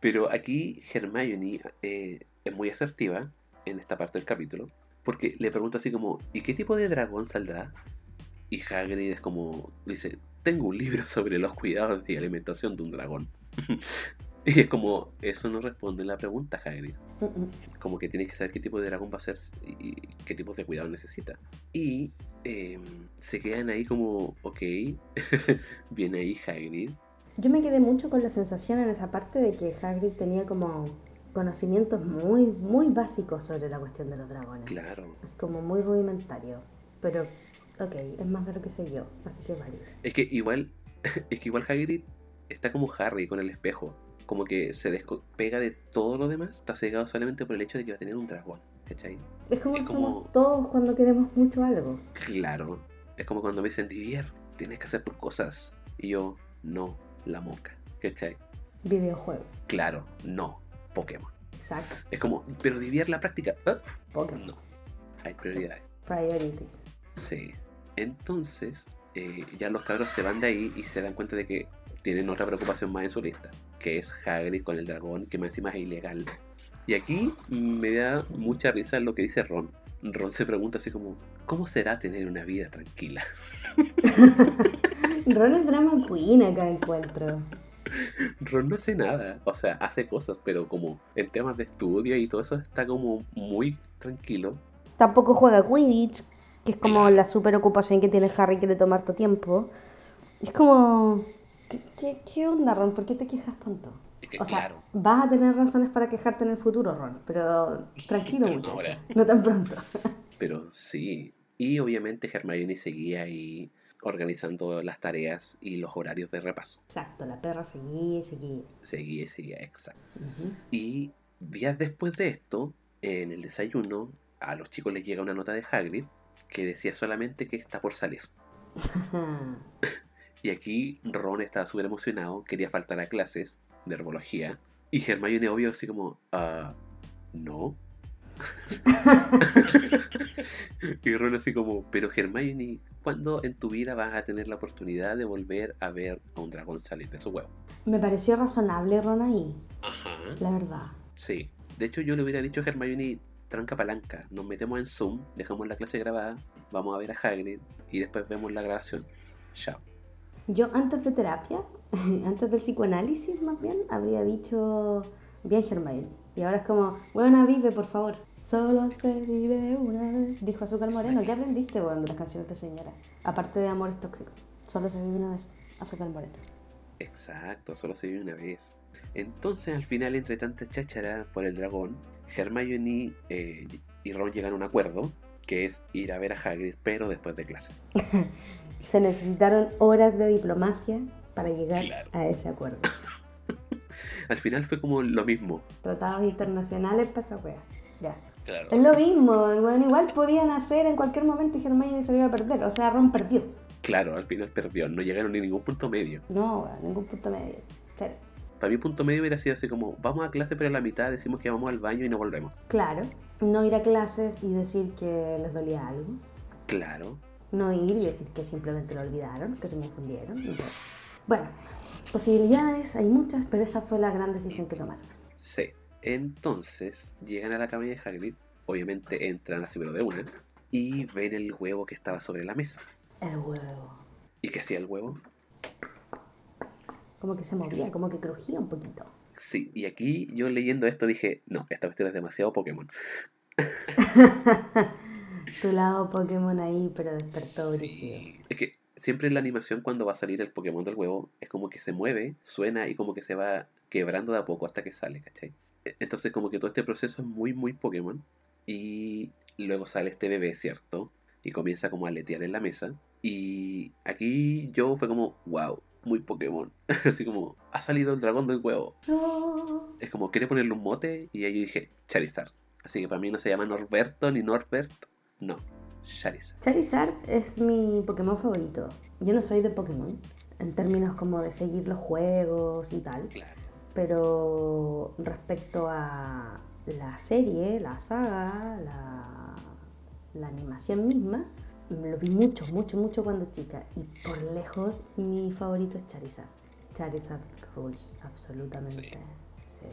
S1: Pero aquí Hermione eh, es muy asertiva en esta parte del capítulo. Porque le pregunta así como, ¿y qué tipo de dragón saldrá? Y Hagrid es como, dice, tengo un libro sobre los cuidados y alimentación de un dragón. y es como, eso no responde a la pregunta, Hagrid. Como que tienes que saber qué tipo de dragón va a ser y qué tipo de cuidado necesita. Y eh, se quedan ahí como, ok, viene ahí Hagrid.
S2: Yo me quedé mucho con la sensación en esa parte de que Hagrid tenía como conocimientos muy, muy básicos sobre la cuestión de los dragones.
S1: Claro.
S2: Es como muy rudimentario. Pero, ok, es más de lo que sé yo, así que vale.
S1: Es que igual, es que igual Hagrid está como Harry con el espejo. Como que se despega de todo lo demás. Está cegado solamente por el hecho de que va a tener un dragón. ¿Cachai?
S2: Es como
S1: Es
S2: somos todos cuando queremos mucho algo.
S1: Claro. Es como cuando me dicen, Divier, tienes que hacer tus cosas. Y yo, no, la moca. ¿Cachai?
S2: Videojuegos.
S1: Claro, no, Pokémon.
S2: Exacto.
S1: Es como, pero Divier la práctica. ah,
S2: Pokémon.
S1: No, hay prioridades.
S2: Priorities.
S1: Sí. Entonces, eh, ya los cabros se van de ahí y se dan cuenta de que tienen otra preocupación más en su lista, que es Hagrid con el dragón, que más encima es ilegal. Y aquí me da mucha risa lo que dice Ron. Ron se pregunta así como, ¿cómo será tener una vida tranquila?
S2: Ron es drama queen acá encuentro.
S1: Ron no hace nada, o sea, hace cosas, pero como en temas de estudio y todo eso está como muy tranquilo.
S2: Tampoco juega Quidditch, que es como la super ocupación que tiene Harry que le toma harto tiempo. Es como... ¿Qué, qué, qué onda, Ron? ¿Por qué te quejas tanto? O sea,
S1: claro,
S2: vas a tener razones para quejarte en el futuro, Ron, pero tranquilo,
S1: Pero no
S2: muchacho.
S1: ahora.
S2: No tan pronto.
S1: pero sí. Y obviamente Hermione seguía ahí organizando las tareas y los horarios de repaso.
S2: Exacto, la perra seguía y seguía.
S1: Seguía y seguía, exacto.
S2: Ujú.
S1: Y días después de esto, en el desayuno, a los chicos les llega una nota de Hagrid que decía solamente que está por salir. Y aquí Ron estaba súper emocionado, quería faltar a clases de herbología. Y Hermione obvio así como, ah, no. y Ron así como, pero Hermione, ¿cuándo en tu vida vas a tener la oportunidad de volver a ver a un dragón salir de su huevo?
S2: Me pareció razonable Ron ahí,
S1: Ajá.
S2: la verdad.
S1: Sí. De hecho, yo le hubiera dicho a Hermione, tranca palanca, nos metemos en Zoom, dejamos la clase grabada, vamos a ver a Hagrid y después vemos la grabación. Chao.
S2: Yo antes de terapia, antes del psicoanálisis más bien, habría dicho bien Hermione. Y ahora es como, buena vive, por favor. Solo se vive una vez, dijo Azúcar Moreno. ¿Qué aprendiste, weón, de las canciones de señora? Aparte de Amores Tóxicos. Solo se vive una vez, Azúcar Moreno.
S1: Exacto, solo se vive una vez. Entonces, al final, entre tanta cháchara por el dragón, Hermione eh, y Ron llegan a un acuerdo, que es ir a ver a Hagrid, pero después de clases.
S2: Se necesitaron horas de diplomacia para llegar
S1: Claro.
S2: a ese acuerdo.
S1: Al final fue como lo mismo.
S2: Tratados internacionales para esa wea. Ya.
S1: Claro.
S2: Es lo mismo, bueno, igual podían hacer en cualquier momento y Hermione se lo iba a perder. O sea, Ron perdió.
S1: Claro, al final perdió, no llegaron ni ningún punto medio.
S2: No, ningún punto medio. Cero.
S1: Para mí punto medio hubiera sido así como, vamos a clase pero a la mitad decimos que vamos al baño y no volvemos.
S2: Claro, no ir a clases y decir que les dolía algo.
S1: Claro,
S2: No ir y decir que simplemente lo olvidaron, que se me confundieron. todo. Bueno, posibilidades hay muchas, pero esa fue la gran decisión que tomaron.
S1: sí. Entonces, llegan a la cabaña de Hagrid, obviamente entran así pero de una, y ven el huevo que estaba sobre la mesa.
S2: El huevo.
S1: ¿Y qué hacía el huevo?
S2: Como que se movía, como que crujía un poquito.
S1: Sí, y aquí yo leyendo esto dije, no, esta cuestión es demasiado Pokémon.
S2: Tu lado Pokémon ahí, pero despertó.
S1: Sí. Es que siempre en la animación cuando va a salir el Pokémon del huevo es como que se mueve, suena y como que se va quebrando de a poco hasta que sale, ¿cachai? E- Entonces como que todo este proceso es muy muy Pokémon y luego sale este bebé, ¿cierto? Y comienza como a aletear en la mesa y aquí yo fue como, wow, muy Pokémon. Así como, ha salido el dragón del huevo.
S2: No.
S1: Es como, quiere ponerle un mote y ahí dije, Charizard. Así que para mí no se llama Norberto ni Norbert, no, Charizard.
S2: Charizard es mi Pokémon favorito. Yo no soy de Pokémon, en términos como de seguir los juegos y tal.
S1: Claro.
S2: Pero respecto a la serie, la saga, la, la animación misma, lo vi mucho, mucho, mucho cuando chica. Y por lejos mi favorito es Charizard. Charizard rules, absolutamente.
S1: Sí.
S2: Sí.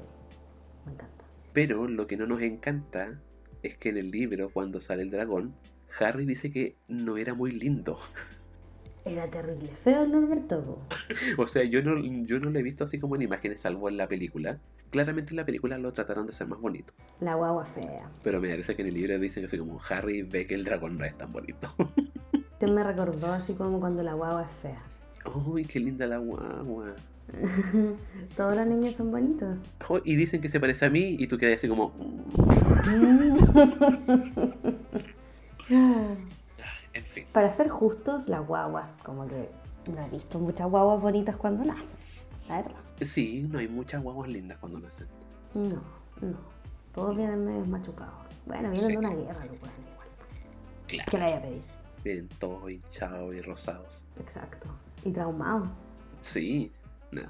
S2: Me encanta.
S1: Pero lo que no nos encanta es que en el libro, cuando sale el dragón, Harry dice que no era muy lindo.
S2: Era terrible feo Norberto.
S1: O sea, yo no, yo no lo he visto así como en imágenes, salvo en la película. Claramente en la película lo trataron de ser más bonito.
S2: La guagua fea.
S1: Pero me parece que en el libro dicen así como Harry ve que el dragón no es tan bonito.
S2: Usted me recordó así como cuando la guagua es fea.
S1: ¡Uy, qué linda la guagua!
S2: Todos los niños son bonitos.
S1: Oh, y dicen que se parece a mí y tú quedas así como... "Mm". En fin.
S2: Para ser justos, las guaguas, como que no he visto muchas guaguas bonitas cuando nacen. La verdad.
S1: Sí, no hay muchas guaguas lindas cuando nacen.
S2: No, no. Todos vienen medio machucados. Bueno, vienen
S1: Sí.
S2: de una guerra, lo cual igual.
S1: Claro.
S2: ¿Qué le a pedir?
S1: Vienen todos hinchados y rosados.
S2: Exacto. Y traumados.
S1: Sí, no.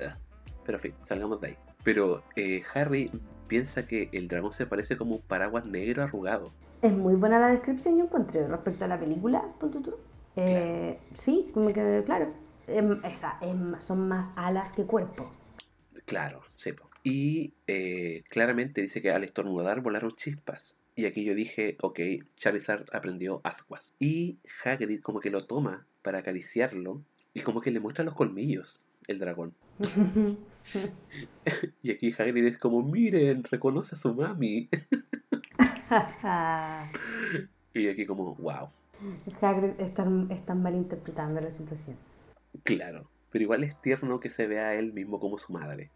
S1: Ah, Pero en fin, salgamos de ahí. Pero eh, Harry piensa que el dragón se parece como un paraguas negro arrugado.
S2: Es muy buena la descripción, yo encontré. Respecto a la película, punto tú. Eh, Sí, como que, claro. Em, esa, em, son más alas que cuerpo.
S1: Claro, sepo. Y eh, claramente dice que al estornudar volaron chispas. Y aquí yo dije, ok, Charizard aprendió ascuas. Y Hagrid como que lo toma para acariciarlo y como que le muestra los colmillos, el dragón. Y aquí Hagrid es como, miren, reconoce a su mami. Y aquí como, wow,
S2: Hagrid están, están malinterpretando la situación.
S1: Claro. Pero igual es tierno que se vea a él mismo como su madre.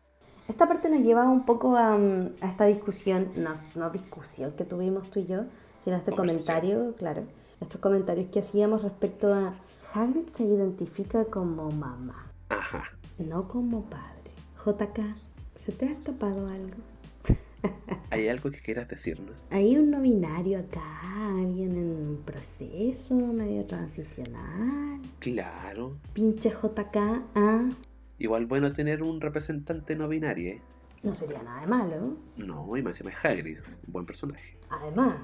S2: Esta parte nos lleva un poco a, a esta discusión, no, no discusión que tuvimos tú y yo, sino a este comentario, claro, estos comentarios que hacíamos respecto a Hagrid se identifica como mamá,
S1: Ajá.
S2: no como padre. JK, ¿se te ha escapado algo?
S1: ¿Hay algo que quieras decirnos?
S2: ¿Hay un no binario acá? ¿Alguien en un proceso medio transicional?
S1: Claro.
S2: Pinche JK, ah,
S1: Igual bueno tener un representante no binario, ¿eh?
S2: no sería nada de malo.
S1: No, y más encima es Hagrid, un buen personaje.
S2: Además,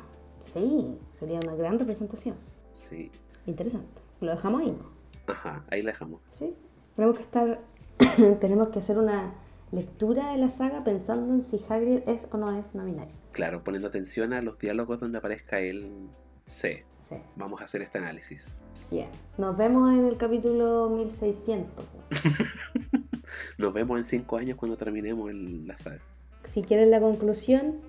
S2: sí, sería una gran representación.
S1: Sí.
S2: Interesante. Lo dejamos ahí.
S1: Ajá, ahí la dejamos.
S2: Sí. Tenemos que estar, tenemos que hacer una lectura de la saga pensando en si Hagrid es o no es no binario.
S1: Claro, poniendo atención a los diálogos donde aparezca él. Sí,
S2: Sí.
S1: vamos a hacer este análisis.
S2: Bien. Nos vemos en el capítulo 1600.
S1: Nos vemos en cinco años cuando terminemos el- la saga.
S2: Si quieren la conclusión,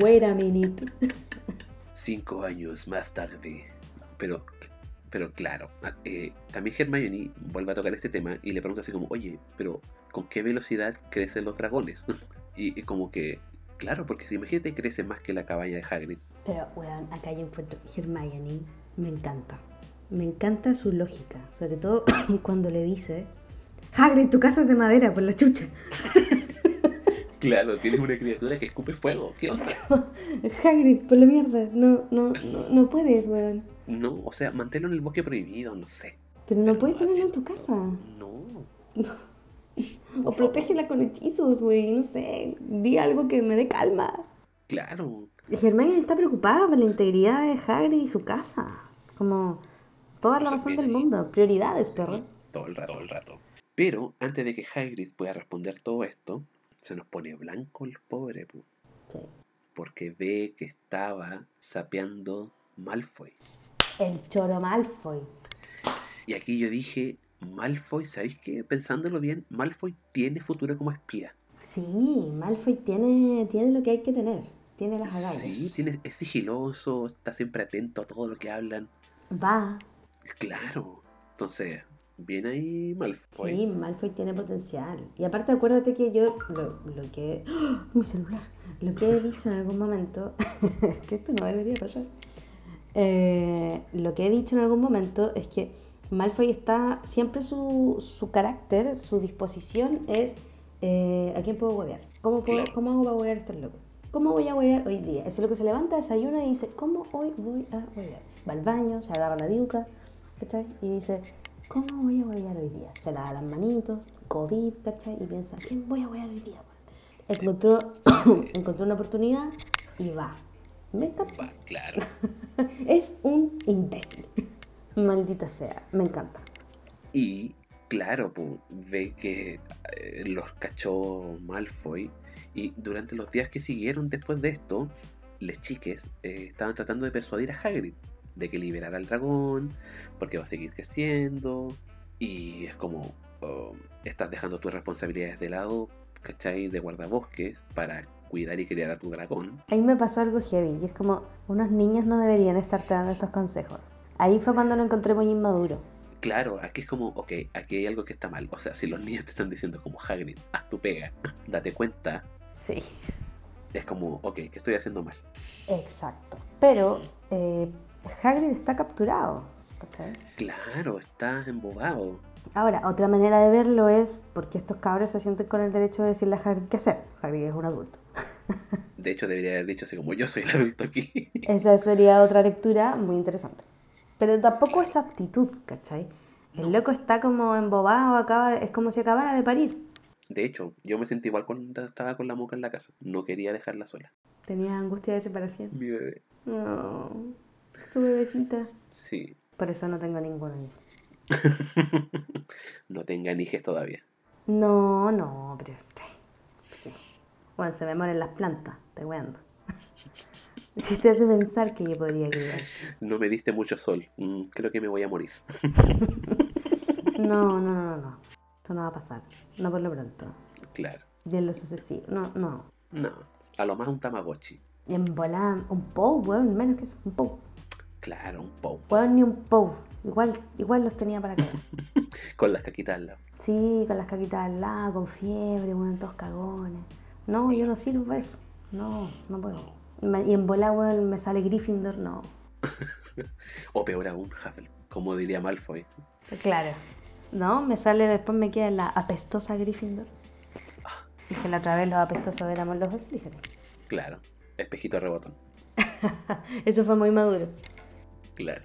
S2: wait a minute.
S1: Cinco años más tarde. Pero, pero claro, eh, también Hermione vuelve a tocar este tema y le pregunta así como, oye, pero ¿con qué velocidad crecen los dragones? y, y como que, claro, porque si imagínate crece más que la cabaña de Hagrid.
S2: Pero, weón, acá yo encuentro Hermione. Me encanta. Me encanta su lógica. Sobre todo cuando le dice: Hagrid, tu casa es de madera, por la chucha.
S1: Claro, tienes una criatura que escupe fuego, ¿qué onda?
S2: Hagrid, por la mierda. No, no, no, no puedes, weón.
S1: No, o sea, manténlo en el bosque prohibido, no sé.
S2: Pero no puedes tenerlo en tu casa.
S1: No.
S2: O protégela con hechizos, güey. No sé. Di algo que me dé calma.
S1: Claro.
S2: Hermione está preocupada por la integridad de Hagrid y su casa. Como toda la razón del mundo. Prioridades, perro.
S1: Todo el rato, todo el rato. Pero antes de que Hagrid pueda responder todo esto, se nos pone blanco el pobre, pu,
S2: Sí.
S1: porque ve que estaba sapeando Malfoy.
S2: El choro Malfoy.
S1: Y aquí yo dije, Malfoy, ¿sabéis qué? Pensándolo bien, Malfoy tiene futuro como espía.
S2: Sí, Malfoy tiene, tiene lo que hay que tener. Tiene las agallas.
S1: Sí, tiene, es sigiloso, está siempre atento a todo lo que hablan.
S2: Va.
S1: Claro. Entonces, viene ahí Malfoy.
S2: Sí, Malfoy tiene potencial. Y aparte acuérdate que yo lo, lo que... ¡Ah! Mi celular. Lo que he dicho en algún momento... que esto no debería pasar. Eh, lo que he dicho en algún momento es que Malfoy está... Siempre su, su carácter, su disposición es... eh, ¿A quién puedo huevear? ¿Cómo, puedo,
S1: Claro.
S2: ¿Cómo hago para huevear a estos locos? ¿Cómo voy a huevear hoy día? Eso es lo que se levanta, desayuna y dice, ¿cómo hoy voy a huevear? Va al baño, se agarra la diuca, ¿cachai? Y dice, ¿cómo voy a huevear hoy día? Se lava las manitos, COVID, ¿cachai? Y piensa, ¿quién voy a huevear hoy día? Encontró, encontró una oportunidad y va. Me.
S1: Va, claro.
S2: Es un imbécil. Maldita sea, me encanta.
S1: Y claro, ve que eh, los cachó Malfoy. Y durante los días que siguieron después de esto, les chiques eh, estaban tratando de persuadir a Hagrid de que liberara al dragón, porque va a seguir creciendo. Y es como, oh, estás dejando tus responsabilidades de lado, ¿cachai? De guardabosques para cuidar y criar a tu dragón.
S2: Ahí me pasó algo heavy y es como, unos niños no deberían estarte dando estos consejos. Ahí fue cuando lo encontré muy inmaduro.
S1: Claro, aquí es como, ok, aquí hay algo que está mal. O sea, si los niños te están diciendo como Hagrid, haz tu pega, date cuenta,
S2: Sí.
S1: es como, ok, ¿qué estoy haciendo mal?
S2: Exacto. Pero eh, Hagrid está capturado. ¿cachai?
S1: Claro, estás embobado.
S2: Ahora, otra manera de verlo es porque estos cabros se sienten con el derecho de decirle a Hagrid qué hacer. Hagrid es un adulto.
S1: De hecho, debería haber dicho así como, yo soy el adulto aquí.
S2: Esa sería otra lectura muy interesante. Pero tampoco es actitud, ¿cachai? El loco está como embobado, acaba, es como si acabara de parir.
S1: De hecho, yo me sentí igual cuando estaba con la moca en la casa. No quería dejarla sola.
S2: Tenía angustia de separación.
S1: Mi bebé.
S2: No. Tu bebecita.
S1: Sí.
S2: Por eso no tengo ninguno.
S1: no tenga hijes todavía.
S2: No, no, pero. Sí. Bueno, se me mueren las plantas, te cuento. Si te hace pensar que yo podría criar.
S1: No me diste mucho sol. Mm, creo que me voy a morir.
S2: No, no, no, no. Esto no va a pasar. No por lo pronto.
S1: Claro.
S2: Y en lo sucesivo. No, no.
S1: No. A lo más un Tamagotchi.
S2: Y en volar un POW, weón, menos que eso, un POW.
S1: Claro, un POW.
S2: Weón, ni un POW. Igual, igual los tenía para acá.
S1: con las caquitas al lado.
S2: Sí, con las caquitas al lado, con fiebre, weón, todos cagones. No, yo no sirvo para eso. No, no puedo. Y en weón, me sale Gryffindor, no.
S1: o peor aún, Hufflepuff, como diría Malfoy.
S2: Claro. No, me sale, después me queda la apestosa Gryffindor. Dije la otra vez los apestosos éramos los Slytherin.
S1: Claro, espejito rebotón.
S2: Eso fue muy maduro.
S1: Claro.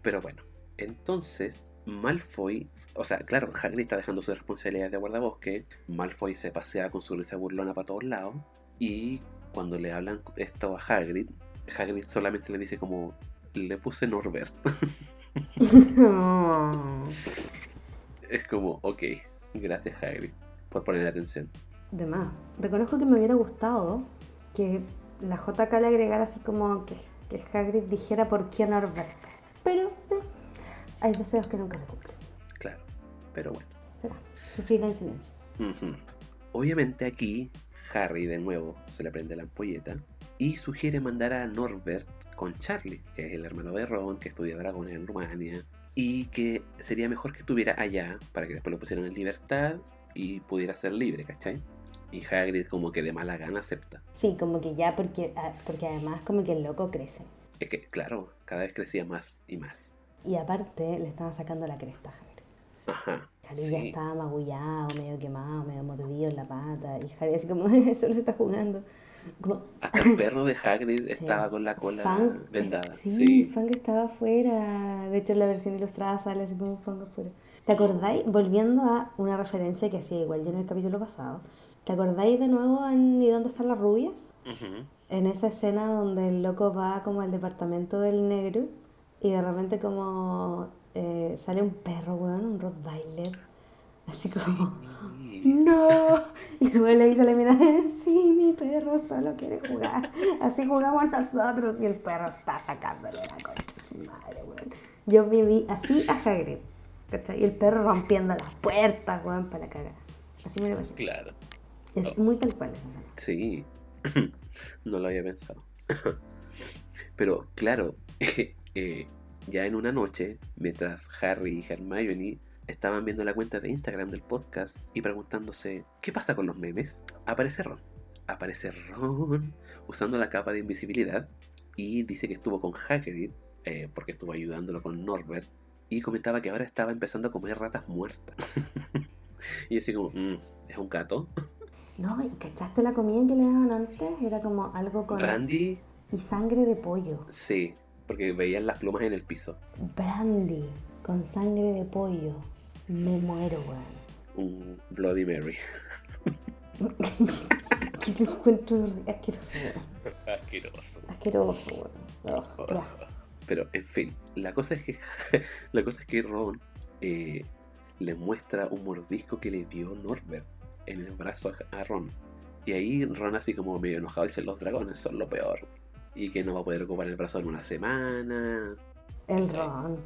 S1: Pero bueno, entonces Malfoy, o sea, claro, Hagrid está dejando sus responsabilidades de guardabosque, Malfoy se pasea con su risa burlona para todos lados, y cuando le hablan esto a Hagrid, Hagrid solamente le dice como, le puse Norbert. es como, ok, gracias Hagrid por poner atención.
S2: De más. Reconozco que me hubiera gustado que la JK le agregara así como que, que Hagrid dijera por qué Norbert. Pero eh, hay deseos que nunca se cumplen.
S1: Claro, pero bueno.
S2: Será, sufrir la incidencia.
S1: Obviamente aquí Harry de nuevo se le prende la ampolleta y sugiere mandar a Norbert con Charlie, que es el hermano de Ron, que estudia dragones en Rumania, y que sería mejor que estuviera allá para que después lo pusieran en libertad y pudiera ser libre, ¿cachai? Y Hagrid como que de mala gana acepta.
S2: Sí, como que ya porque, ah, porque además como que el loco crece.
S1: Es que, claro, cada vez crecía más y más.
S2: Y aparte le estaba sacando la cresta a Hagrid.
S1: Ajá.
S2: Harry ya estaba magullado, medio quemado, medio mordido en la pata. Y Harry así como, solo está jugando.
S1: Hasta el perro de Hagrid estaba con la cola vendada.
S2: Sí, sí, Fang estaba afuera. De hecho, en la versión ilustrada sale así como Fang afuera. ¿Te acordáis? Volviendo a una referencia que hacía igual yo en el capítulo pasado. ¿Te acordáis de nuevo en ¿Y dónde están las rubias? En esa escena donde el loco va como al departamento del negro y de repente como eh, sale un perro, weón, un Rottweiler. Así como, no. Y luego le dice a la mina, sí, mi perro solo quiere jugar. Así jugamos nosotros y el perro está atacándole la concha a su madre, weón. Yo viví así a Hagrid. Y el perro rompiendo las puertas, weón, para la cagada. Así me lo imagino.
S1: Claro.
S2: Es oh. muy tal cual.
S1: Sí, no lo había pensado. Pero claro, eh, ya en una noche, mientras Harry y Hermione estaban viendo la cuenta de Instagram del podcast y preguntándose ¿qué pasa con los memes? Aparece Ron. Aparece Ron usando la capa de invisibilidad y dice que estuvo con Hagrid eh, porque estuvo ayudándolo con Norbert y comentaba que ahora estaba empezando a comer ratas muertas. y así como, mm, ¿es un gato?
S2: No, ¿cachaste la comida que le daban antes? Era como algo con...
S1: Brandy.
S2: Y sangre de pollo.
S1: Sí, porque veían las plumas en el piso.
S2: Brandy con sangre de pollo. Me muero, weón.
S1: Un Bloody Mary.
S2: que te encuentro asqueroso,
S1: Asqueroso.
S2: Asqueroso, weón.
S1: Oh, pero, en fin, la cosa es que la cosa es que Ron eh, le muestra un mordisco que le dio Norbert en el brazo a Ron. Y ahí Ron así como medio enojado dice los dragones son lo peor. Y que no va a poder ocupar el brazo en una semana.
S2: El Ron.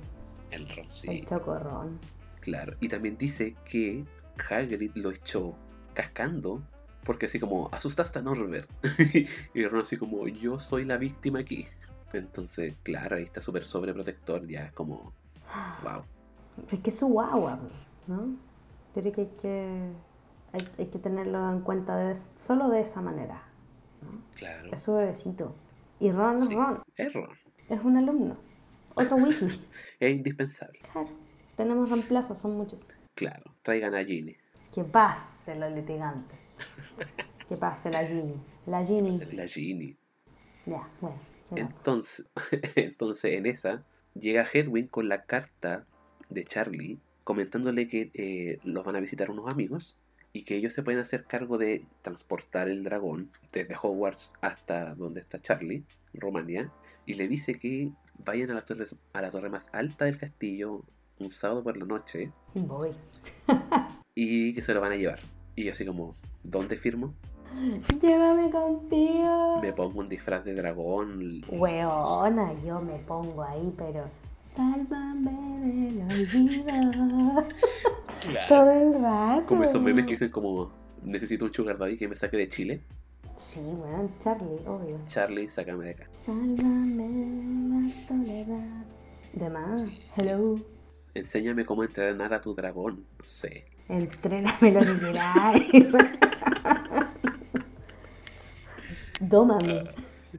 S1: El Ron, sí.
S2: El chocorrón.
S1: Claro. Y también dice que Hagrid lo echó cascando. Porque así como, asustaste a Norbert. y Ron así como, yo soy la víctima aquí. Entonces, claro, ahí está súper sobreprotector. Ya es como, wow.
S2: Es que es su guagua, ¿no? Pero que hay que hay, que tenerlo en cuenta de, solo de esa manera.
S1: Claro.
S2: Es su bebecito. Y Ron es Ron.
S1: Es Ron.
S2: Es un alumno. Otro Weasley.
S1: es indispensable.
S2: Claro. Tenemos reemplazos, son muchos.
S1: Claro. Traigan a Ginny.
S2: Que pase los litigantes. que pase la Ginny. La Ginny.
S1: La Ginny.
S2: Ya, bueno.
S1: Entonces, entonces, en esa, llega Hedwig con la carta de Charlie comentándole que eh, los van a visitar unos amigos y que ellos se pueden hacer cargo de transportar el dragón desde Hogwarts hasta donde está Charlie, Rumania, y le dice que vayan a la torre, a la torre más alta del castillo un sábado por la noche
S2: Voy.
S1: y que se lo van a llevar. Y yo así como, ¿dónde firmo?
S2: Llévame contigo.
S1: Me pongo un disfraz de dragón.
S2: Weona, yo me pongo ahí, pero. Sálvame del olvido. Todo el rato.
S1: Como esos memes que dicen como, necesito un sugar daddy que me saque de Chile.
S2: Sí, weón, Charlie, obvio.
S1: Charlie, sácame de acá.
S2: Sálvame la soledad. De más. Hello.
S1: Enséñame cómo entrenar a tu dragón. No sé.
S2: Entréname lo que. Dómame.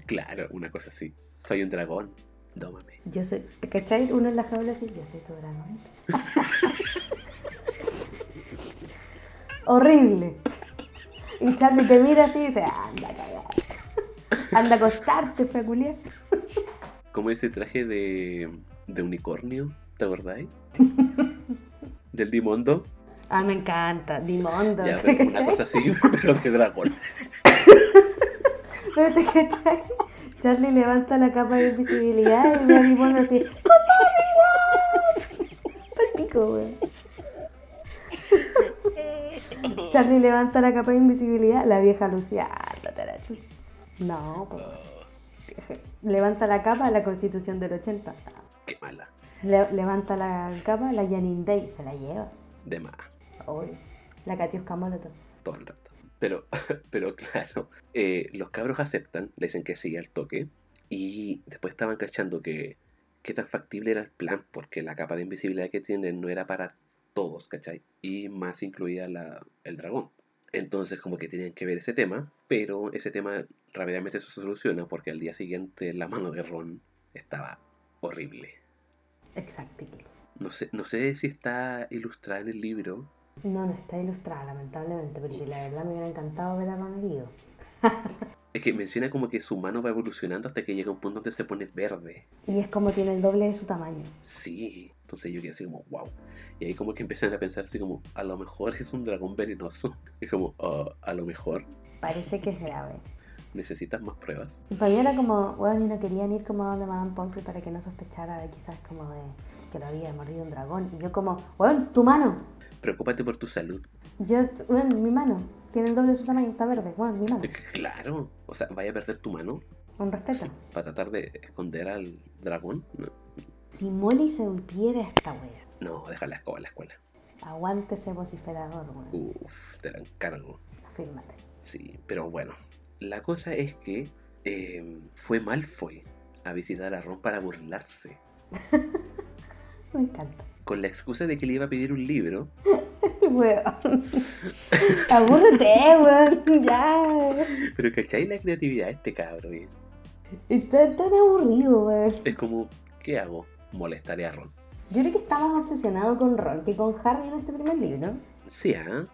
S1: Claro, una cosa así. Soy un dragón. Dómame.
S2: Yo soy. ¿Cachai? Uno en la jaula así, yo soy tu dragón. Horrible. Y Charlie te mira así y dice, anda a cagar. Anda a acostarte, peculiar.
S1: Como ese traje de, de unicornio, ¿te acordáis? Del Dimondo.
S2: Ah, me encanta. Dimondo.
S1: Ya, pero una cosa así, pero de dragón.
S2: Pero te cachai. Charlie levanta la capa de invisibilidad y ve a Dimondo así. Pal pico, weón. Charlie levanta la capa de invisibilidad, la vieja Lucía. ándate a la chucha. No, pues. Levanta la capa, la constitución del 80.
S1: Qué mala.
S2: Le- levanta la capa, la Janine Day se la lleva.
S1: De más.
S2: La Katiuska Molotov.
S1: todo el rato. Pero, pero claro, eh, los cabros aceptan, le dicen que sí al toque, y después estaban cachando que qué tan factible era el plan, porque la capa de invisibilidad que tienen no era para todos, ¿cachai? Y más incluía la, el dragón. Entonces como que tenían que ver ese tema, pero ese tema rápidamente se soluciona porque al día siguiente la mano de Ron estaba horrible.
S2: Exacto.
S1: No sé, no sé si está ilustrada en el libro,
S2: No, no está ilustrada, lamentablemente, porque la verdad me hubiera encantado ver a Ron herido.
S1: Es que menciona como que su mano va evolucionando hasta que llega a un punto donde se pone verde.
S2: Y es como tiene el doble de su tamaño.
S1: Sí, entonces yo quedé así como, wow. Y ahí como que empecé a pensar así como, a lo mejor es un dragón venenoso. Es como, "Ah, a lo mejor
S2: Parece que es grave.
S1: necesitas más pruebas.
S2: Y para mí era como, bueno, y no querían ir como a donde Madame Pomfrey para que no sospechara de quizás como de que lo había mordido un dragón. Y yo como, bueno, tu mano.
S1: Preocúpate por tu salud.
S2: Yo, bueno, mi mano. Tiene el doble de su tamaño, está verde. Bueno, mi mano.
S1: Claro, o sea, vaya a perder tu mano
S2: Un respeto.
S1: para tratar de esconder al dragón. No,
S2: Si Molly se volviera esta wea,
S1: no déjala a la escuela.
S2: aguante ese vociferador, weón.
S1: Uf, te la encargo.
S2: Afírmate.
S1: Sí, pero bueno, la cosa es que eh, fue Malfoy a visitar a Ron para burlarse.
S2: Me encanta.
S1: Con la excusa de que le iba a pedir un libro,
S2: Weón. Abúrrete, weón. Ya.
S1: pero ¿cachai la creatividad de este cabro? bien?
S2: Está tan aburrido, weón.
S1: Es como, ¿qué hago? Molestaré a Ron.
S2: Yo creo que está más obsesionado con Ron que con Harry en este primer libro.
S1: Sí, ¿ah?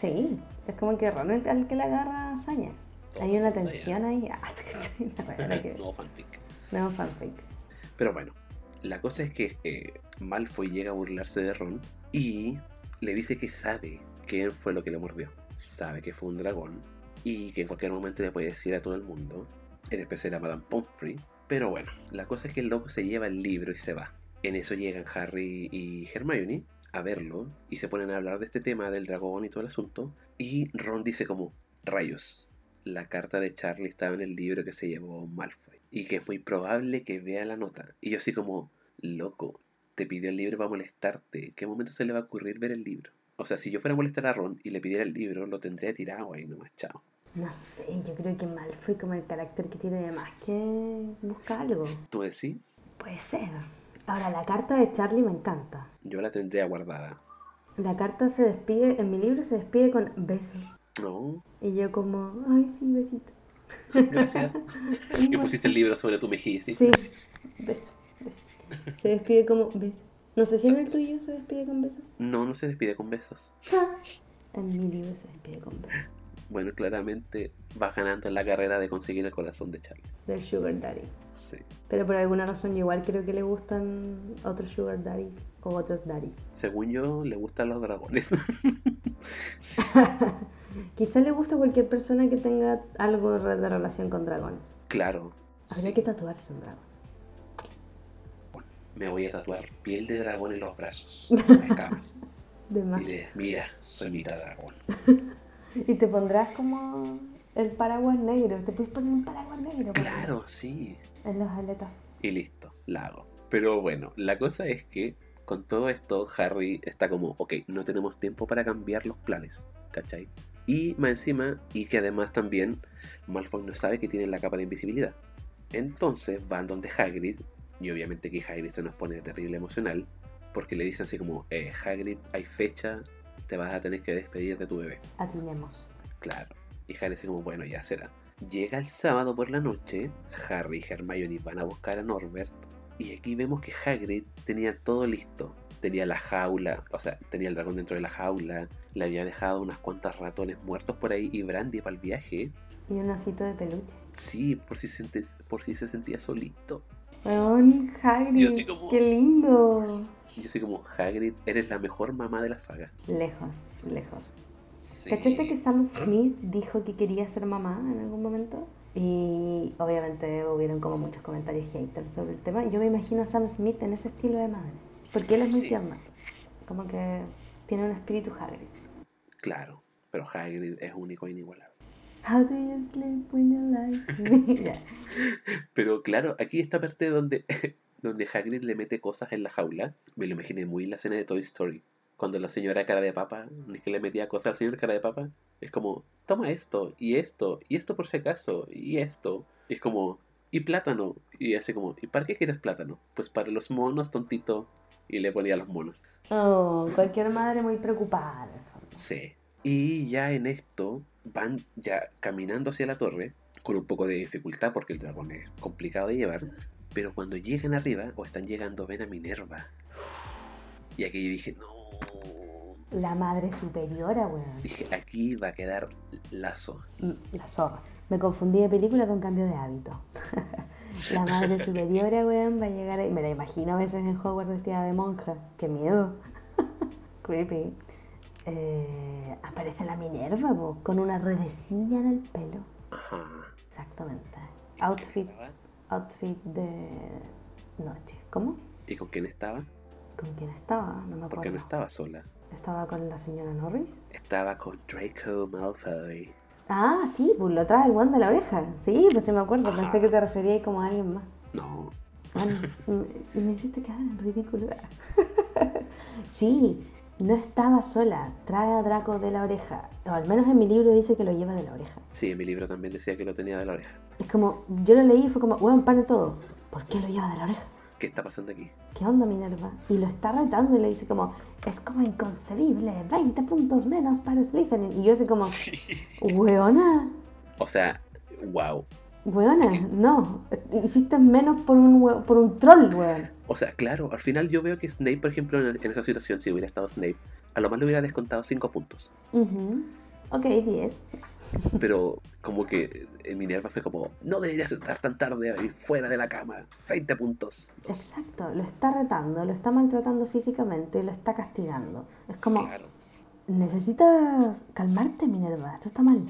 S2: Sí, es como que Ron es el que le agarra hazaña.
S1: Todo
S2: Hay una tensión ahí. Ah,
S1: no fanfic.
S2: No, fanfic.
S1: Pero bueno, la cosa es que eh, Malfoy llega a burlarse de Ron y le dice que sabe quién fue lo que le mordió. Sabe que fue un dragón y que en cualquier momento le puede decir a todo el mundo, en especial a Madame Pomfrey. Pero bueno, la cosa es que el loco se lleva el libro y se va. En eso llegan Harry y Hermione a verlo y se ponen a hablar de este tema del dragón y todo el asunto. Y Ron dice como, rayos, la carta de Charlie estaba en el libro que se llevó Malfoy. Y que es muy probable que vea la nota. Y yo así como, loco, te pidió el libro para molestarte. ¿En qué momento se le va a ocurrir ver el libro? O sea, si yo fuera a molestar a Ron y le pidiera el libro, lo tendría tirado ahí nomás, chao.
S2: No sé, yo creo que Malfoy como el carácter que tiene de más que busca algo.
S1: ¿Tú decís?
S2: Puede ser. Ahora, la carta de Charlie me encanta.
S1: Yo la tendría guardada.
S2: La carta se despide, en mi libro se despide con besos.
S1: No,
S2: Y yo como, ay, sí, besito.
S1: gracias. y pusiste el libro sobre tu mejilla, ¿sí?
S2: Sí, beso, beso. Se despide como beso. No sé si en el tuyo se despide con beso.
S1: No, no se despide con besos.
S2: En mi libro se despide con beso.
S1: Bueno, claramente vas ganando en la carrera de conseguir el corazón de Charlie.
S2: Del Sugar Daddy.
S1: Sí.
S2: Pero por alguna razón igual creo que le gustan otros Sugar Daddies. o otros daddies.
S1: Según yo, le gustan los dragones.
S2: Quizá le gusta a cualquier persona que tenga algo de relación con dragones.
S1: claro.
S2: Habría
S1: sí.
S2: que tatuarse un dragón.
S1: Me voy a tatuar piel de dragón en los brazos. en las camas.
S2: De más.
S1: Y le mira, soy mitad dragón.
S2: Y te pondrás como el paraguas negro. Te puedes poner un paraguas negro.
S1: Claro, sí.
S2: En las aletas.
S1: Y listo, la hago. Pero bueno, la cosa es que con todo esto, Harry está como, ok, no tenemos tiempo para cambiar los planes, ¿cachai? Y más encima, y que además también Malfoy no sabe que tiene la capa de invisibilidad. Entonces van donde Hagrid, y obviamente que Hagrid se nos pone terrible emocional, porque le dicen así como, eh, Hagrid, hay fecha, te vas a tener que despedir de tu bebé.
S2: Atinemos.
S1: Claro. Y Harry dice como, bueno, ya será. Llega el sábado por la noche, Harry y Hermione van a buscar a Norbert, y aquí vemos que Hagrid tenía todo listo. Tenía la jaula, o sea, tenía el dragón dentro de la jaula, le había dejado unas cuantas ratones muertos por ahí y Brandy para el viaje.
S2: Y un osito de peluche.
S1: Sí, por si, se, por si se sentía solito.
S2: Weón, Hagrid.
S1: Yo así como-
S2: Qué lindo.
S1: Yo así como, Hagrid, eres la mejor mamá de la saga.
S2: Lejos, lejos.
S1: Sí.
S2: ¿Cachaste que Sam Smith dijo que quería ser mamá en algún momento? Y obviamente hubieron como muchos comentarios haters sobre el tema. Yo me imagino a Sam Smith en ese estilo de madre. Porque él es muy
S1: Sí.
S2: tierno. Como que tiene un espíritu Hagrid.
S1: Claro, pero Hagrid es único e inigualable.
S2: How do you sleep when you like.
S1: Pero claro, aquí esta parte donde, donde Hagrid le mete cosas en la jaula, me lo imaginé muy en la escena de Toy Story. Cuando la señora cara de papa, es que le metía cosas al señor cara de papa, es como, toma esto, y esto, y esto por si acaso, y esto. Y es como, y plátano. Y así como, ¿y para qué quieres plátano? Pues para los monos, tontito. Y le ponía los monos.
S2: Oh, cualquier madre muy preocupada.
S1: Sí. Y ya en esto van ya caminando hacia la torre con un poco de dificultad porque el dragón es complicado de llevar. Pero cuando llegan arriba o están llegando ven a Minerva. Y aquí dije, no.
S2: La madre superiora, weón.
S1: Dije, aquí va a quedar lazo.
S2: Mm, La zorra. Me confundí de película con cambio de hábito. la madre superiora, weón, va a llegar ahí. Me la imagino a veces en Hogwarts vestida de monja. Qué miedo. Creepy. Eh, aparece la Minerva, con una redecilla en el pelo.
S1: Ajá.
S2: Exactamente.
S1: ¿Y con quién
S2: Outfit, outfit de noche. ¿Cómo?
S1: ¿Y con quién estaba?
S2: ¿Con quién estaba? No me
S1: Porque
S2: acuerdo.
S1: no estaba sola.
S2: ¿Estaba con la señora Norris?
S1: Estaba con Draco Malfoy.
S2: Ah, sí, pues lo trae el guante de la oreja. Sí, pues sí me acuerdo. Pensé que te referías como a alguien más.
S1: No.
S2: Ah, y me hiciste quedar en ridículo. sí, no estaba sola. Trae a Draco de la oreja. O al menos en mi libro dice que lo lleva de la oreja.
S1: Sí, en mi libro también decía que lo tenía de la oreja.
S2: Es como, yo lo leí y fue como, weón, pane todo. ¿Por qué lo lleva de la oreja?
S1: ¿Qué está pasando aquí?
S2: ¿Qué onda, Minerva? Y lo está retando y le dice como, es como inconcebible, 20 puntos menos para Slytherin. Y yo así como, weona,
S1: O sea, wow.
S2: weona, no. Hiciste menos por un, por un troll, weón.
S1: O sea, claro, al final yo veo que Snape, por ejemplo, en, en esa situación, si hubiera estado Snape, a lo más le hubiera descontado 5 puntos.
S2: Ujú. Ok, 10.
S1: Pero como que Minerva fue como, no deberías estar tan tarde ahí fuera de la cama. 20 puntos.
S2: Exacto, lo está retando, lo está maltratando físicamente, lo está castigando. Es como,
S1: Claro.
S2: necesitas calmarte, Minerva, esto está mal,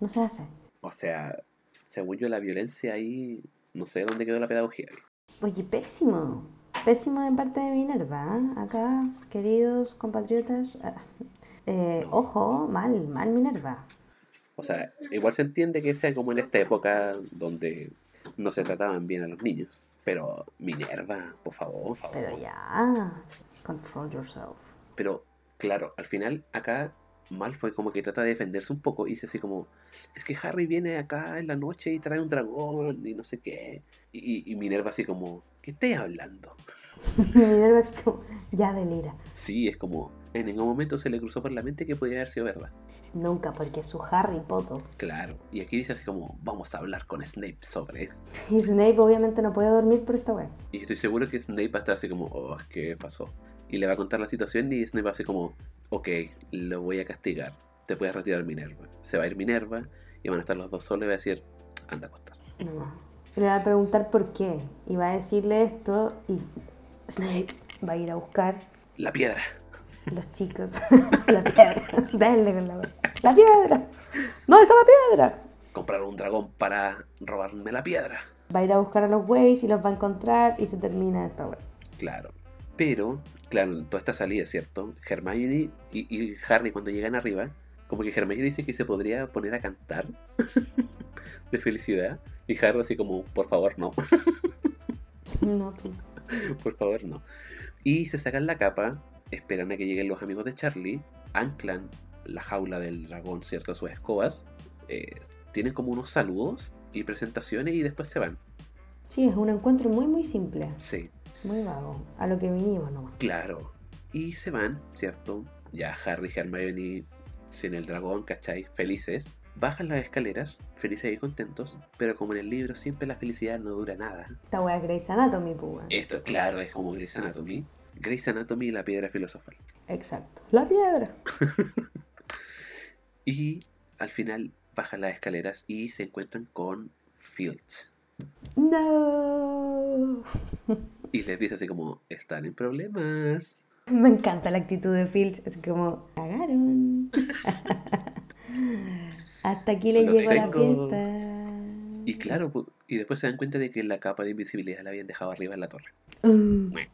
S2: no se hace.
S1: O sea, según yo la violencia ahí, no sé dónde quedó la pedagogía.
S2: Oye, pésimo, pésimo de parte de Minerva. ¿eh? Acá, queridos compatriotas, ah, eh, ojo, mal, mal Minerva.
S1: O sea, igual se entiende que sea como en esta época donde no se trataban bien a los niños. Pero Minerva, por favor, por favor.
S2: Pero ya, control yourself.
S1: Pero, claro, al final acá Malfoy como que trata de defenderse un poco y dice así como, es que Harry viene acá en la noche y trae un dragón y no sé qué. Y Minerva así como, ¿qué estás hablando?
S2: Minerva es como, ya delira.
S1: Sí, es como, en ningún momento se le cruzó por la mente que podía haber sido verdad.
S2: Nunca, porque es su Harry Potter.
S1: Claro, y aquí dice así como, vamos a hablar con Snape sobre esto.
S2: Y Snape obviamente no puede dormir por esta wea.
S1: Y estoy seguro que Snape va a estar así como, oh, ¿qué pasó? Y le va a contar la situación y Snape va así como, ok, lo voy a castigar. Te puedes retirar Minerva. Se va a ir Minerva y van a estar los dos solos y va a decir, anda a acostar.
S2: No. Le va a preguntar por qué. Y va a decirle esto y... Snape, va a ir a buscar
S1: La piedra.
S2: los chicos. la piedra. Denle con la ¡La piedra! ¡No está la piedra!
S1: Comprar un dragón para robarme la piedra.
S2: Va a ir a buscar a los Ways y los va a encontrar y se termina esta wea.
S1: Claro. Pero, claro, toda esta salida, ¿cierto? Hermione y, y Harry cuando llegan arriba, como que Hermione dice que se podría poner a cantar de felicidad. Y Harry así como, por favor, no.
S2: No,
S1: por favor, no. Y se sacan la capa, esperan a que lleguen los amigos de Charlie, anclan la jaula del dragón, ¿cierto? Sus escobas, eh, tienen como unos saludos y presentaciones y después se van.
S2: Sí, es un encuentro muy, muy simple.
S1: Sí,
S2: Muy vago. A lo que vinimos nomás.
S1: claro. Y se van, ¿cierto? Ya Harry y Hermione sin el dragón, ¿cachai? Felices. Bajan las escaleras, felices y contentos, pero como en el libro siempre la felicidad no dura nada.
S2: Esta wea es Grey's Anatomy, pues. weón.
S1: Esto, claro, es como Grey's Anatomy. Grey's Anatomy y la piedra filosofal.
S2: Exacto. La piedra.
S1: Y al final bajan las escaleras y se encuentran con Fields.
S2: No.
S1: Y les dice así como, están en problemas.
S2: Me encanta la actitud de Filch. Es como, cagaron. Hasta aquí le llegó la
S1: tengo.
S2: fiesta.
S1: Y claro, y después se dan cuenta de que la capa de invisibilidad la habían dejado arriba en la torre.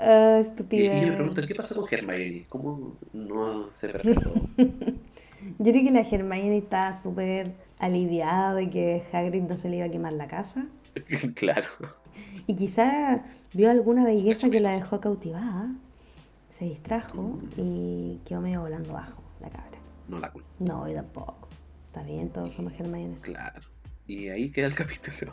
S2: Ah,
S1: Y,
S2: estúpida.
S1: y yo me pregunto, ¿qué pasa con Hermione? ¿Cómo no se percató?
S2: Yo creo que la Hermione estaba súper aliviada de que Hagrid no se le iba a quemar la casa.
S1: claro.
S2: Y quizá vio alguna belleza que la dejó cautivada. Se distrajo y quedó medio volando bajo la cabra.
S1: No la culpa.
S2: No, yo tampoco. Está bien, todos somos Hermiones.
S1: Claro. Y ahí queda el capítulo.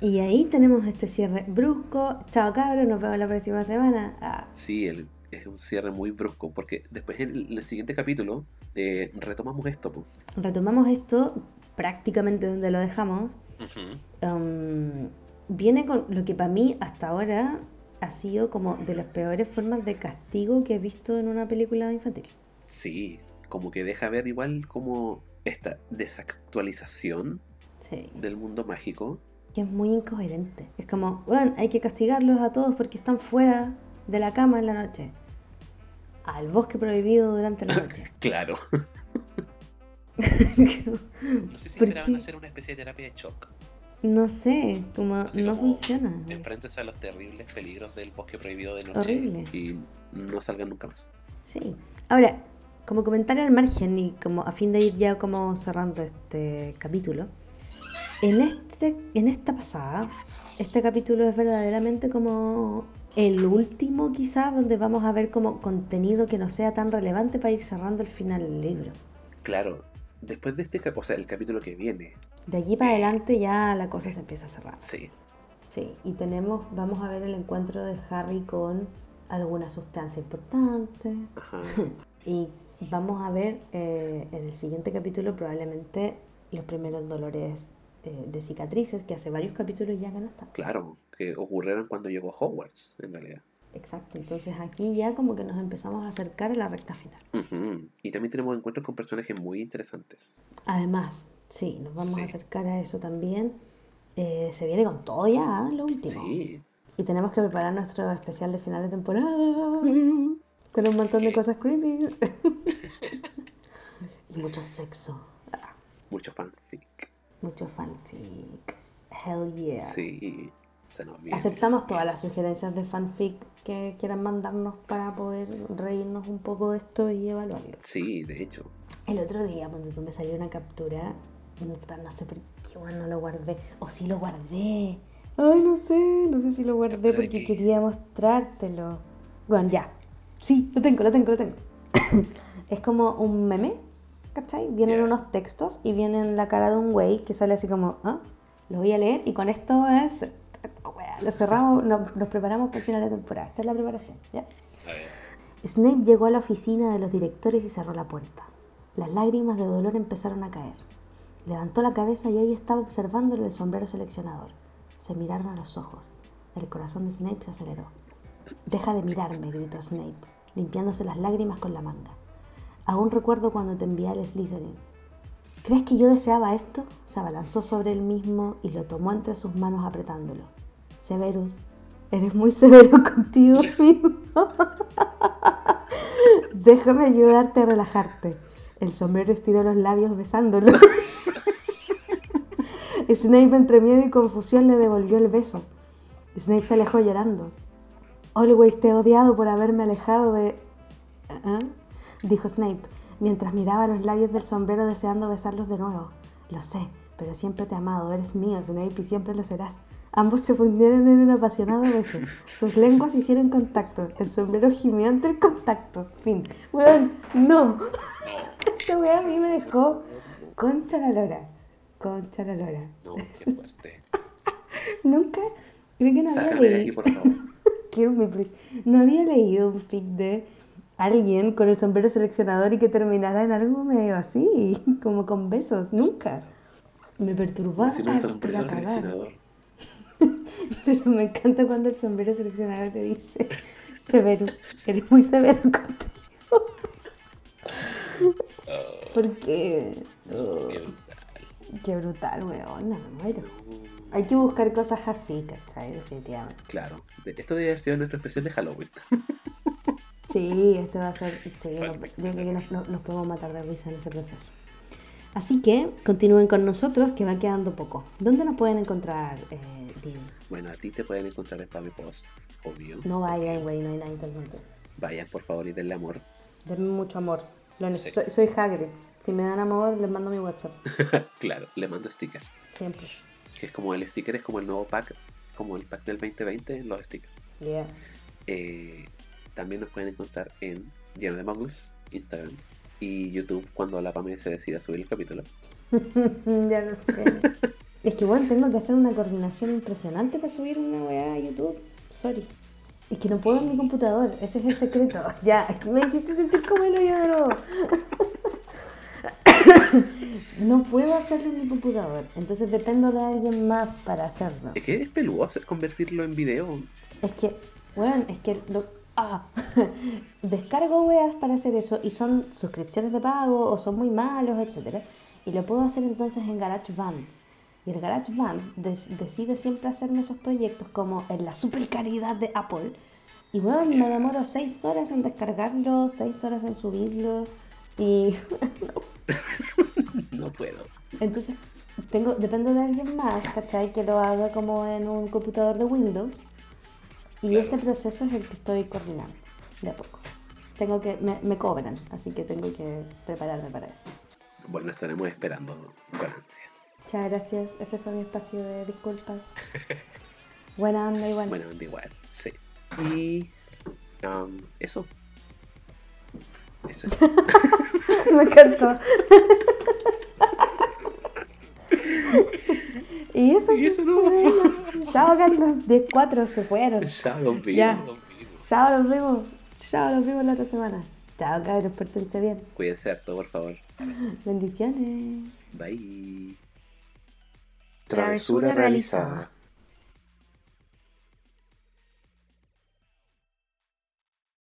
S2: Y ahí tenemos este cierre brusco. Chao cabros, nos vemos la próxima semana. Ah,
S1: Sí, el- es un cierre muy brusco, porque después en el, en el siguiente capítulo eh, retomamos esto. pues.
S2: retomamos esto prácticamente donde lo dejamos. Um, viene con lo que para mí hasta ahora ha sido como de las peores formas de castigo que he visto en una película infantil.
S1: Sí, como que deja ver igual como esta desactualización
S2: Sí,
S1: del mundo mágico.
S2: que es muy incoherente. Es como, bueno, hay que castigarlos a todos porque están fuera de la cama en la noche. Al bosque prohibido durante la noche.
S1: Claro. No sé si
S2: ¿Por
S1: esperaban hacer una especie de terapia de shock.
S2: No sé, como
S1: Así
S2: no
S1: como
S2: funciona.
S1: Enfréntense a los terribles peligros del bosque prohibido de noche
S2: Horrible.
S1: y no salgan nunca más.
S2: Sí. Ahora, como comentario al margen y como a fin de ir ya como cerrando este capítulo, en este, en esta pasada, este capítulo es verdaderamente como el último quizás donde vamos a ver como contenido que no sea tan relevante para ir cerrando el final del libro.
S1: Claro, después de este cap- o sea, el capítulo que viene,
S2: De aquí para adelante ya la cosa se empieza a cerrar.
S1: sí,
S2: Sí, y tenemos, vamos a ver el encuentro de Harry con alguna sustancia importante.
S1: ajá,
S2: Y vamos a ver eh, en el siguiente capítulo probablemente los primeros dolores eh, de cicatrices que hace varios capítulos ya que no están.
S1: claro, que ocurrieron cuando llegó Hogwarts, en realidad.
S2: Exacto, entonces aquí ya como que nos empezamos a acercar a la recta final.
S1: Y también tenemos encuentros con personajes muy interesantes.
S2: Además, sí, nos vamos
S1: Sí.
S2: a acercar a eso también. Eh, se viene con todo ya, ¿eh? lo último.
S1: Sí,
S2: Y tenemos que preparar nuestro especial de final de temporada con un montón de cosas creepy. y mucho sexo.
S1: mucho fanfic.
S2: Mucho fanfic. Hell yeah.
S1: Sí, se nos viene.
S2: Aceptamos todas las sugerencias de fanfic que quieran mandarnos para poder reírnos un poco de esto y evaluarlo.
S1: Sí, de hecho.
S2: El otro día, cuando tú me salió una captura, no, sé por qué bueno, no lo guardé. O sí lo guardé. Ay, no sé, no sé si lo guardé
S1: ¿Captura de
S2: porque quería mostrártelo. Bueno, ya. Sí, lo tengo, lo tengo, lo tengo. es como un meme, ¿cachai? Vienen unos textos y viene la cara de un güey que sale así como, ah, lo voy a leer y con esto es... Lo cerramos, nos, nos preparamos para el final de temporada. Esta es la preparación. Snape llegó a la oficina de los directores y cerró la puerta. Las lágrimas de dolor empezaron a caer. Levantó la cabeza y ahí estaba observándolo el sombrero seleccionador. Se miraron a los ojos. El corazón de Snape se aceleró. Deja de mirarme, gritó Snape, limpiándose las lágrimas con la manga. Aún recuerdo cuando te envié al Slytherin. ¿Crees que yo deseaba esto? Se abalanzó sobre él mismo y lo tomó entre sus manos apretándolo. Severus, Eres muy severo contigo mismo. Déjame ayudarte a relajarte. El sombrero estiró los labios besándolo. Snape entre miedo y confusión le devolvió el beso. Snape se alejó llorando. Always te he odiado por haberme alejado de... ¿Ah? Dijo Snape, mientras miraba los labios del sombrero deseando besarlos de nuevo. Lo sé, pero siempre te he amado, eres mío, Snape, y siempre lo serás. Ambos se fundieron en un apasionado beso. Sus lenguas hicieron contacto. El sombrero gimió ante el contacto. Fin. Weón, no. Esta weá a mí me dejó concha la lora. Concha la lora.
S1: No, qué fuerte.
S2: Nunca, creo que no había
S1: Sácame de aquí,
S2: leído.
S1: por favor.
S2: Kill me, please. No había leído un fic de alguien con el sombrero seleccionador y que terminara en algo medio así, como con besos. Nunca. Me perturbó
S1: Encima el
S2: hasta
S1: sombrero
S2: la cagada.
S1: seleccionador.
S2: Pero me encanta cuando el sombrero seleccionador te dice, severo, eres muy severo contigo. Porque... oh,
S1: Qué brutal.
S2: qué brutal, weón, no me muero. Hay que buscar cosas así, ¿cachai? Definitivamente.
S1: Claro, esto debe haber sido nuestro especial de Halloween.
S2: Sí, esto va a ser... Sí, yo creo que nos, nos- nos podemos matar de risa en ese proceso. Así que continúen con nosotros, que va quedando poco. ¿Dónde nos pueden encontrar, eh?
S1: Bueno, a ti te pueden encontrar en Pame Post, obvio.
S2: No vayan, güey, no hay nada interesante.
S1: Vayan, por favor, y denle amor.
S2: Denme mucho amor. Lo
S1: Sí.
S2: soy, soy Hagrid. Si me dan amor, les mando mi WhatsApp.
S1: claro, le mando stickers.
S2: Siempre.
S1: Que es como el sticker, es como el nuevo pack, como el pack del 2020, los stickers.
S2: Yeah.
S1: Eh, también nos pueden encontrar en Lleno de Muggles, Instagram y YouTube cuando la Pame se decida subir el capítulo.
S2: ya lo sé. es que bueno, tengo que hacer una coordinación impresionante para subir una weá a YouTube. Sorry. Es que no puedo en mi computador, ese es el secreto. ya, aquí me hiciste sentir como el hoyo de nuevo. no puedo hacerlo en mi computador, entonces dependo de alguien más para hacerlo.
S1: Es que es peludo hacer- convertirlo en video.
S2: Es que, bueno, es que lo, ah, descargo weas para hacer eso y son suscripciones de pago o son muy malos, etcétera Y lo puedo hacer entonces en GarageBand. Y el GarageBand decide siempre hacerme esos proyectos como en la super calidad de Apple. Y bueno, me demoro 6 horas en descargarlo, 6 horas en subirlo. Y
S1: No puedo.
S2: entonces tengo, dependo de alguien más, ¿cachai? Que lo haga como en un computador de Windows. Y
S1: Claro.
S2: ese proceso es el que estoy coordinando, de a poco. Tengo que, me, me cobran, así que tengo que prepararme para eso.
S1: Bueno, estaremos esperando con ansia.
S2: Muchas gracias, ese fue mi espacio de disculpas. Buena onda y bueno.
S1: Bueno, da igual, sí. Y um, eso. Eso es.
S2: Me encantó. y eso.
S1: Y eso no.
S2: bueno. Chao, Carlos. 10-4 se fueron.
S1: Chao,
S2: Ya.
S1: vivo.
S2: Chao, nos vemos. Chao, nos vemos la otra semana. Chao, cabros, pórtense bien.
S1: Cuídense harto, por favor.
S2: Bendiciones.
S1: Bye.
S3: Travesura realizada.